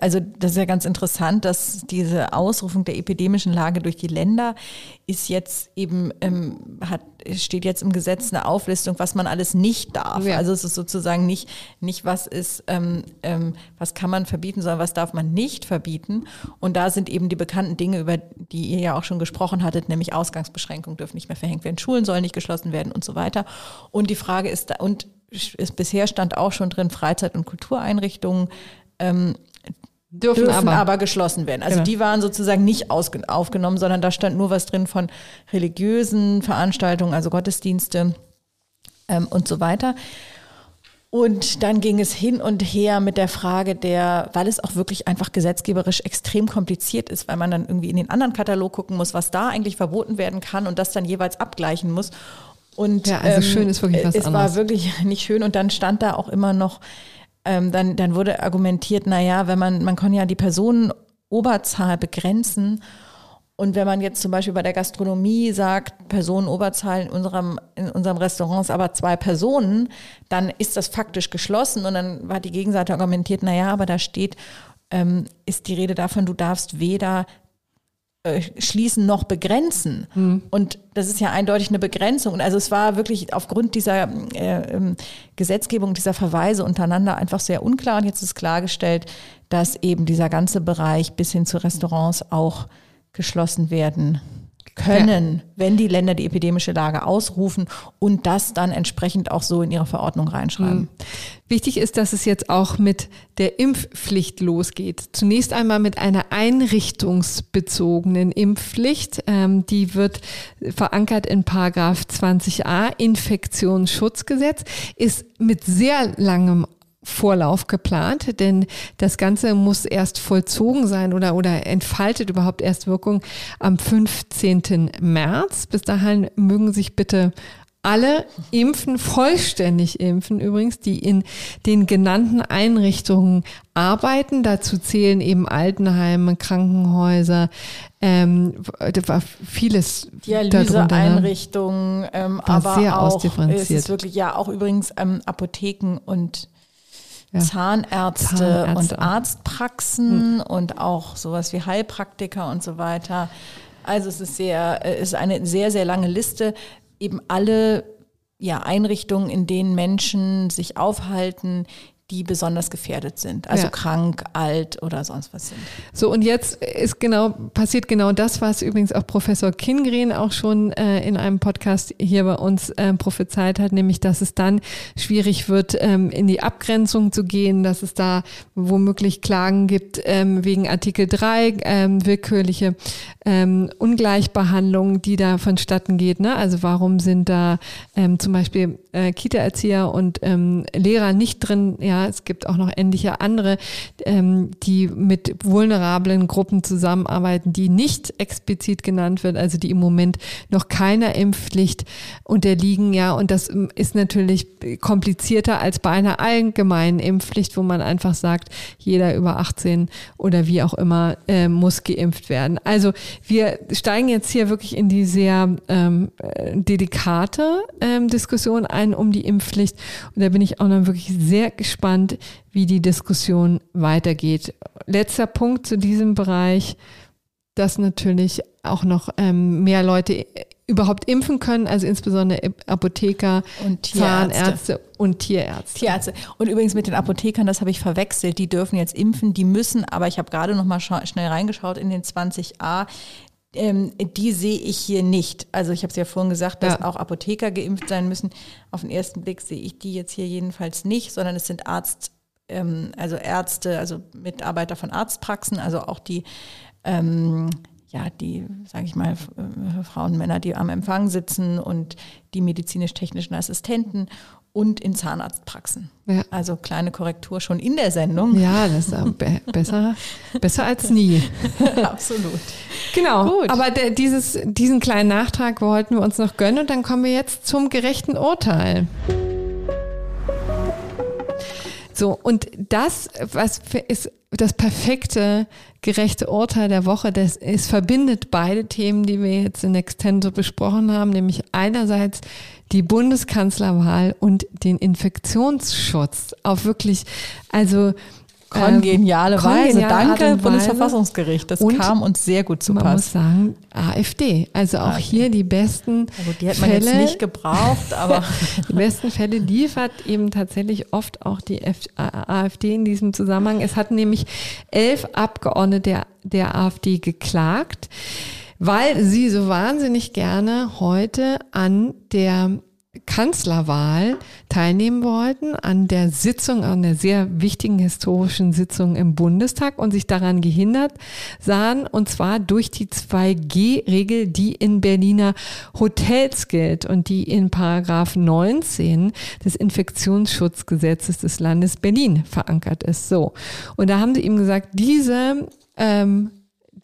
S1: also das ist ja ganz interessant, dass diese Ausrufung der epidemischen Lage durch die Länder ist jetzt eben, ähm, hat, steht jetzt im Gesetz eine Auflistung, was man alles nicht darf. Ja. Also es ist sozusagen nicht, nicht was ist, ähm, ähm, was kann man verbieten, sondern was darf man nicht verbieten. Und da sind eben die bekannten Dinge, über die ihr ja auch schon gesprochen hattet, nämlich Ausgangsbeschränkungen dürfen nicht mehr verhängt werden, Schulen sollen nicht geschlossen werden und so weiter. Und die Frage ist, da, und ist, bisher stand auch schon drin, Freizeit- und Kultureinrichtungen ähm, dürfen, dürfen aber. aber. geschlossen werden. Also genau. die waren sozusagen nicht aufgenommen, sondern da stand nur was drin von religiösen Veranstaltungen, also Gottesdienste ähm, und so weiter. Und dann ging es hin und her mit der Frage der, weil es auch wirklich einfach gesetzgeberisch extrem kompliziert ist, weil man dann irgendwie in den anderen Katalog gucken muss, was da eigentlich verboten werden kann und das dann jeweils abgleichen muss. Und
S2: ja, also ähm, schön ist wirklich was
S1: es
S2: anderes.
S1: war wirklich <laughs> nicht schön und dann stand da auch immer noch, ähm, dann, dann wurde argumentiert, na ja, wenn man, man kann ja die Personenoberzahl begrenzen und wenn man jetzt zum Beispiel bei der Gastronomie sagt, Personenoberzahl in unserem, in unserem Restaurant ist aber zwei Personen, dann ist das faktisch geschlossen. Und dann war die Gegenseite argumentiert, na ja, aber da steht, ähm, ist die Rede davon, du darfst weder schließen noch begrenzen. Mhm. Und das ist ja eindeutig eine Begrenzung. Und also es war wirklich aufgrund dieser äh, ähm, Gesetzgebung, dieser Verweise untereinander einfach sehr unklar. Und jetzt ist klargestellt, dass eben dieser ganze Bereich bis hin zu Restaurants auch geschlossen werden können, ja. wenn die Länder die epidemische Lage ausrufen und das dann entsprechend auch so in ihre Verordnung reinschreiben. Mhm.
S2: Wichtig ist, dass es jetzt auch mit der Impfpflicht losgeht. Zunächst einmal mit einer einrichtungsbezogenen Impfpflicht. Ähm, die wird verankert in Paragraph 20a Infektionsschutzgesetz, ist mit sehr langem Vorlauf geplant, denn das Ganze muss erst vollzogen sein oder, oder entfaltet überhaupt erst Wirkung am 15. März. Bis dahin mögen sich bitte alle impfen, vollständig impfen übrigens, die in den genannten Einrichtungen arbeiten. Dazu zählen eben Altenheime, Krankenhäuser, ähm, da war vieles
S1: Dialyseeinrichtungen, ne? ähm, aber
S2: sehr
S1: auch,
S2: ausdifferenziert.
S1: Es ist wirklich ja auch übrigens ähm, Apotheken und ja. Zahnärzte, Zahnärzte, und Arztpraxen mhm. und auch sowas wie Heilpraktiker und so weiter. Also es ist sehr, es ist eine sehr, sehr lange Liste. Eben alle ja, Einrichtungen, in denen Menschen sich aufhalten, die besonders gefährdet sind, also ja. krank, alt oder sonst was sind.
S2: So und jetzt ist genau passiert genau das, was übrigens auch Professor Kingren auch schon äh, in einem Podcast hier bei uns äh, prophezeit hat, nämlich dass es dann schwierig wird, ähm, in die Abgrenzung zu gehen, dass es da womöglich Klagen gibt ähm, wegen Artikel 3, ähm, willkürliche ähm, Ungleichbehandlung, die da vonstatten geht. Ne? Also warum sind da ähm, zum Beispiel äh, Kita-Erzieher und ähm, Lehrer nicht drin? Ja, es gibt auch noch ähnliche andere, ähm, die mit vulnerablen Gruppen zusammenarbeiten, die nicht explizit genannt wird, also die im Moment noch keiner Impfpflicht unterliegen. Ja, und das ähm, ist natürlich komplizierter als bei einer allgemeinen Impfpflicht, wo man einfach sagt, jeder über 18 oder wie auch immer äh, muss geimpft werden. Also wir steigen jetzt hier wirklich in die sehr ähm, äh, delikate ähm, Diskussion ein um die Impfpflicht. Und da bin ich auch noch wirklich sehr gespannt gespannt, wie die Diskussion weitergeht. Letzter Punkt zu diesem Bereich, dass natürlich auch noch ähm, mehr Leute überhaupt impfen können, also insbesondere Apotheker, und Zahnärzte und Tierärzte.
S1: Tierärzte. Und übrigens mit den Apothekern, das habe ich verwechselt, die dürfen jetzt impfen, die müssen, aber ich habe gerade noch mal schnell reingeschaut in den 20a, ähm, die sehe ich hier nicht. Also ich habe es ja vorhin gesagt, dass ja. auch Apotheker geimpft sein müssen. Auf den ersten Blick sehe ich die jetzt hier jedenfalls nicht, sondern es sind Arzt, ähm, also Ärzte, also Mitarbeiter von Arztpraxen, also auch die ähm, ja, die, sage ich mal, äh, Frauen, Männer, die am Empfang sitzen und die medizinisch-technischen Assistenten und in Zahnarztpraxen. Ja. Also kleine Korrektur schon in der Sendung.
S2: Ja, das ist be besser, besser als nie. <laughs>
S1: Absolut.
S2: Genau. Gut. Aber der, dieses, diesen kleinen Nachtrag wollten wir uns noch gönnen und dann kommen wir jetzt zum gerechten Urteil. So, und das, was ist das perfekte, gerechte Urteil der Woche, das, es verbindet beide Themen, die wir jetzt in Extenso besprochen haben, nämlich einerseits die Bundeskanzlerwahl und den Infektionsschutz auf wirklich, also
S1: Kongeniale ähm, Weise. Danke, Bundesverfassungsgericht. Das und kam uns sehr gut zu
S2: man
S1: Pass.
S2: muss sagen, AfD. Also auch okay. hier die besten
S1: also die hat man Fälle, jetzt nicht gebraucht, aber <laughs>
S2: die besten Fälle liefert eben tatsächlich oft auch die AfD in diesem Zusammenhang. Es hatten nämlich elf Abgeordnete der, der AfD geklagt, weil sie so wahnsinnig gerne heute an der Kanzlerwahl teilnehmen wollten, an der Sitzung, an der sehr wichtigen historischen Sitzung im Bundestag und sich daran gehindert sahen, und zwar durch die 2G-Regel, die in Berliner Hotels gilt und die in Paragraph 19 des Infektionsschutzgesetzes des Landes Berlin verankert ist. So. Und da haben sie ihm gesagt, diese ähm,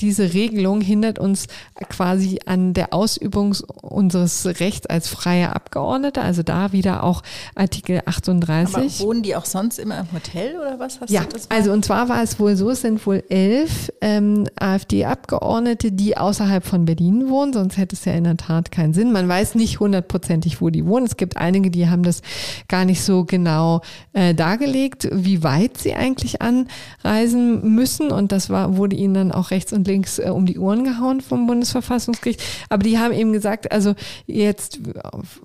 S2: diese Regelung hindert uns quasi an der Ausübung unseres Rechts als freie Abgeordnete, also da wieder auch Artikel 38. Aber
S1: wohnen die auch sonst immer im Hotel oder was hast
S2: ja, du das? Also und zwar war es wohl so, es sind wohl elf ähm, AfD-Abgeordnete, die außerhalb von Berlin wohnen, sonst hätte es ja in der Tat keinen Sinn. Man weiß nicht hundertprozentig, wo die wohnen. Es gibt einige, die haben das gar nicht so genau äh, dargelegt, wie weit sie eigentlich anreisen müssen und das war, wurde ihnen dann auch rechts und und links äh, um die Ohren gehauen vom Bundesverfassungsgericht. Aber die haben eben gesagt, also jetzt,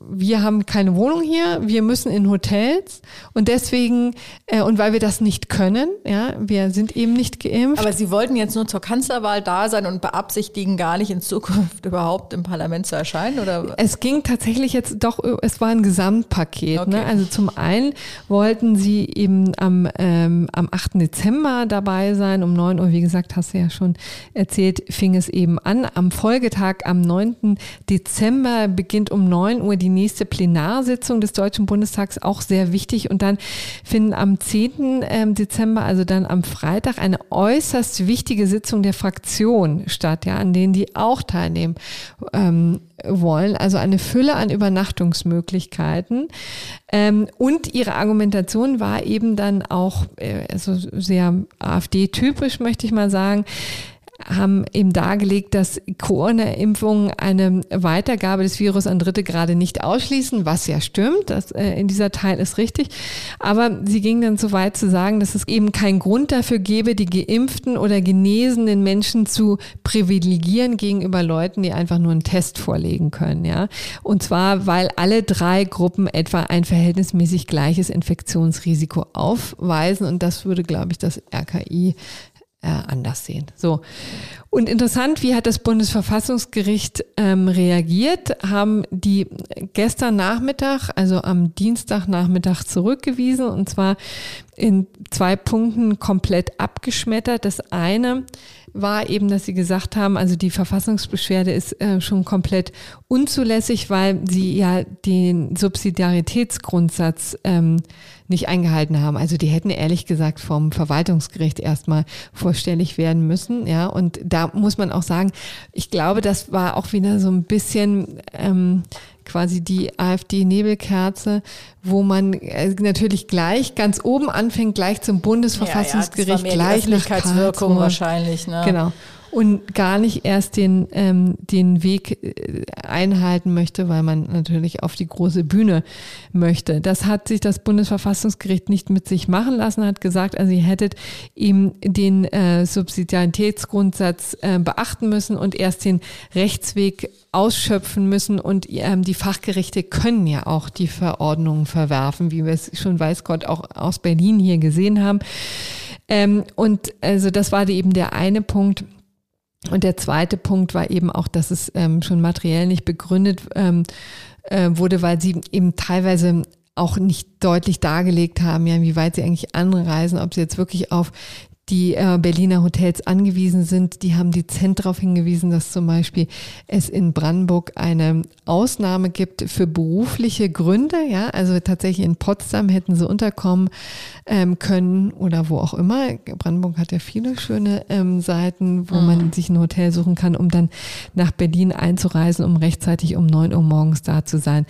S2: wir haben keine Wohnung hier, wir müssen in Hotels und deswegen, äh, und weil wir das nicht können, ja, wir sind eben nicht geimpft.
S1: Aber Sie wollten jetzt nur zur Kanzlerwahl da sein und beabsichtigen gar nicht in Zukunft <laughs> überhaupt im Parlament zu erscheinen, oder?
S2: Es ging tatsächlich jetzt doch, es war ein Gesamtpaket. Ne? Okay. Ne? Also zum einen wollten sie eben am, ähm, am 8. Dezember dabei sein, um 9 Uhr, wie gesagt, hast du ja schon erzählt, fing es eben an. Am Folgetag, am 9. Dezember, beginnt um 9 Uhr die nächste Plenarsitzung des Deutschen Bundestags, auch sehr wichtig. Und dann finden am 10. Ähm, Dezember, also dann am Freitag, eine äußerst wichtige Sitzung der Fraktion statt, ja, an denen die auch teilnehmen ähm, wollen. Also eine Fülle an Übernachtungsmöglichkeiten. Ähm, und ihre Argumentation war eben dann auch äh, also sehr AfD-typisch, möchte ich mal sagen haben eben dargelegt, dass Corona-Impfungen eine Weitergabe des Virus an Dritte gerade nicht ausschließen, was ja stimmt. Das, äh, in dieser Teil ist richtig. Aber sie ging dann so weit zu sagen, dass es eben keinen Grund dafür gäbe, die geimpften oder genesenen Menschen zu privilegieren gegenüber Leuten, die einfach nur einen Test vorlegen können. Ja? Und zwar, weil alle drei Gruppen etwa ein verhältnismäßig gleiches Infektionsrisiko aufweisen. Und das würde, glaube ich, das RKI äh, anders sehen. So. Und interessant, wie hat das Bundesverfassungsgericht ähm, reagiert? Haben die gestern Nachmittag, also am Dienstagnachmittag zurückgewiesen und zwar in zwei Punkten komplett abgeschmettert. Das eine war eben, dass sie gesagt haben, also die Verfassungsbeschwerde ist äh, schon komplett unzulässig, weil sie ja den Subsidiaritätsgrundsatz ähm, nicht eingehalten haben. Also die hätten ehrlich gesagt vom Verwaltungsgericht erstmal vorstellig werden müssen. Ja, und da muss man auch sagen, ich glaube, das war auch wieder so ein bisschen ähm, quasi die AfD-Nebelkerze, wo man äh, natürlich gleich ganz oben anfängt, gleich zum Bundesverfassungsgericht, ja, ja, gleich nach Karlsruhe.
S1: wahrscheinlich. Ne?
S2: Genau und gar nicht erst den, ähm, den Weg äh, einhalten möchte, weil man natürlich auf die große Bühne möchte. Das hat sich das Bundesverfassungsgericht nicht mit sich machen lassen, hat gesagt, also ihr hättet ihm den äh, Subsidiaritätsgrundsatz äh, beachten müssen und erst den Rechtsweg ausschöpfen müssen und ähm, die Fachgerichte können ja auch die Verordnungen verwerfen, wie wir es schon weiß Gott auch aus Berlin hier gesehen haben. Ähm, und also das war eben der eine Punkt. Und der zweite Punkt war eben auch, dass es ähm, schon materiell nicht begründet ähm, äh, wurde, weil sie eben teilweise auch nicht deutlich dargelegt haben, ja, weit sie eigentlich anreisen, ob sie jetzt wirklich auf die äh, Berliner Hotels angewiesen sind, die haben dezent darauf hingewiesen, dass zum Beispiel es in Brandenburg eine Ausnahme gibt für berufliche Gründe. Ja, also tatsächlich in Potsdam hätten sie unterkommen ähm, können oder wo auch immer. Brandenburg hat ja viele schöne ähm, Seiten, wo mhm. man sich ein Hotel suchen kann, um dann nach Berlin einzureisen, um rechtzeitig um neun Uhr morgens da zu sein.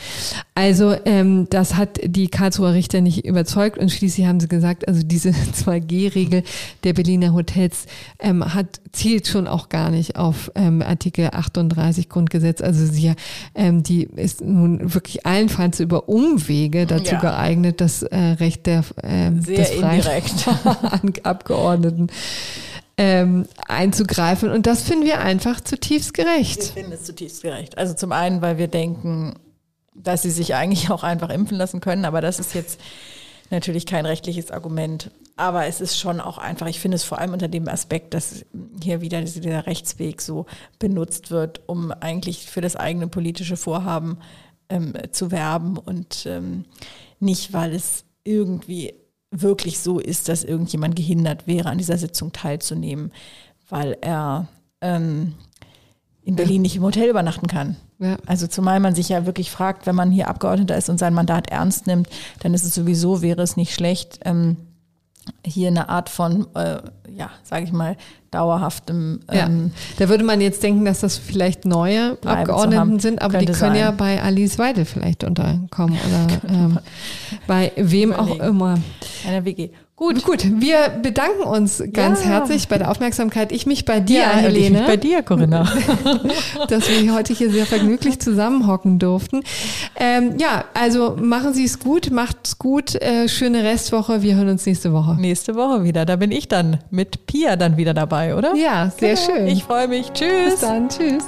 S2: Also ähm, das hat die Karlsruher Richter nicht überzeugt und schließlich haben sie gesagt, also diese <laughs> 2G-Regel der der Berliner Hotels ähm, hat, zielt schon auch gar nicht auf ähm, Artikel 38 Grundgesetz. Also sie, ähm, die ist nun wirklich allenfalls über Umwege dazu ja. geeignet, das äh, Recht der ähm,
S1: Sehr des indirekt. <laughs>
S2: Abgeordneten ähm, einzugreifen. Und das finden wir einfach zutiefst gerecht.
S1: Wir finden es zutiefst gerecht. Also zum einen, weil wir denken, dass sie sich eigentlich auch einfach impfen lassen können, aber das ist jetzt natürlich kein rechtliches Argument. Aber es ist schon auch einfach, ich finde es vor allem unter dem Aspekt, dass hier wieder dieser Rechtsweg so benutzt wird, um eigentlich für das eigene politische Vorhaben ähm, zu werben und ähm, nicht, weil es irgendwie wirklich so ist, dass irgendjemand gehindert wäre, an dieser Sitzung teilzunehmen, weil er ähm, in Berlin nicht im Hotel übernachten kann. Ja. Also zumal man sich ja wirklich fragt, wenn man hier Abgeordneter ist und sein Mandat ernst nimmt, dann ist es sowieso, wäre es nicht schlecht, ähm, hier eine Art von, äh, ja, sage ich mal, dauerhaftem.
S2: Ähm, ja. Da würde man jetzt denken, dass das vielleicht neue Abgeordneten sind, aber die können sein. ja bei Alice Weidel vielleicht unterkommen oder <laughs> ähm, bei wem auch immer.
S1: Einer WG.
S2: Gut, gut. Wir bedanken uns ganz ja. herzlich bei der Aufmerksamkeit. Ich mich bei dir, ja, Helene. Ich mich
S1: bei dir, Corinna. <laughs>
S2: dass wir heute hier sehr vergnüglich zusammenhocken durften. Ähm, ja, also machen Sie es gut, macht's gut. Äh, schöne Restwoche. Wir hören uns nächste Woche.
S1: Nächste Woche wieder. Da bin ich dann mit Pia dann wieder dabei, oder?
S2: Ja, sehr genau. schön.
S1: Ich freue mich. Tschüss.
S2: Bis dann. Tschüss.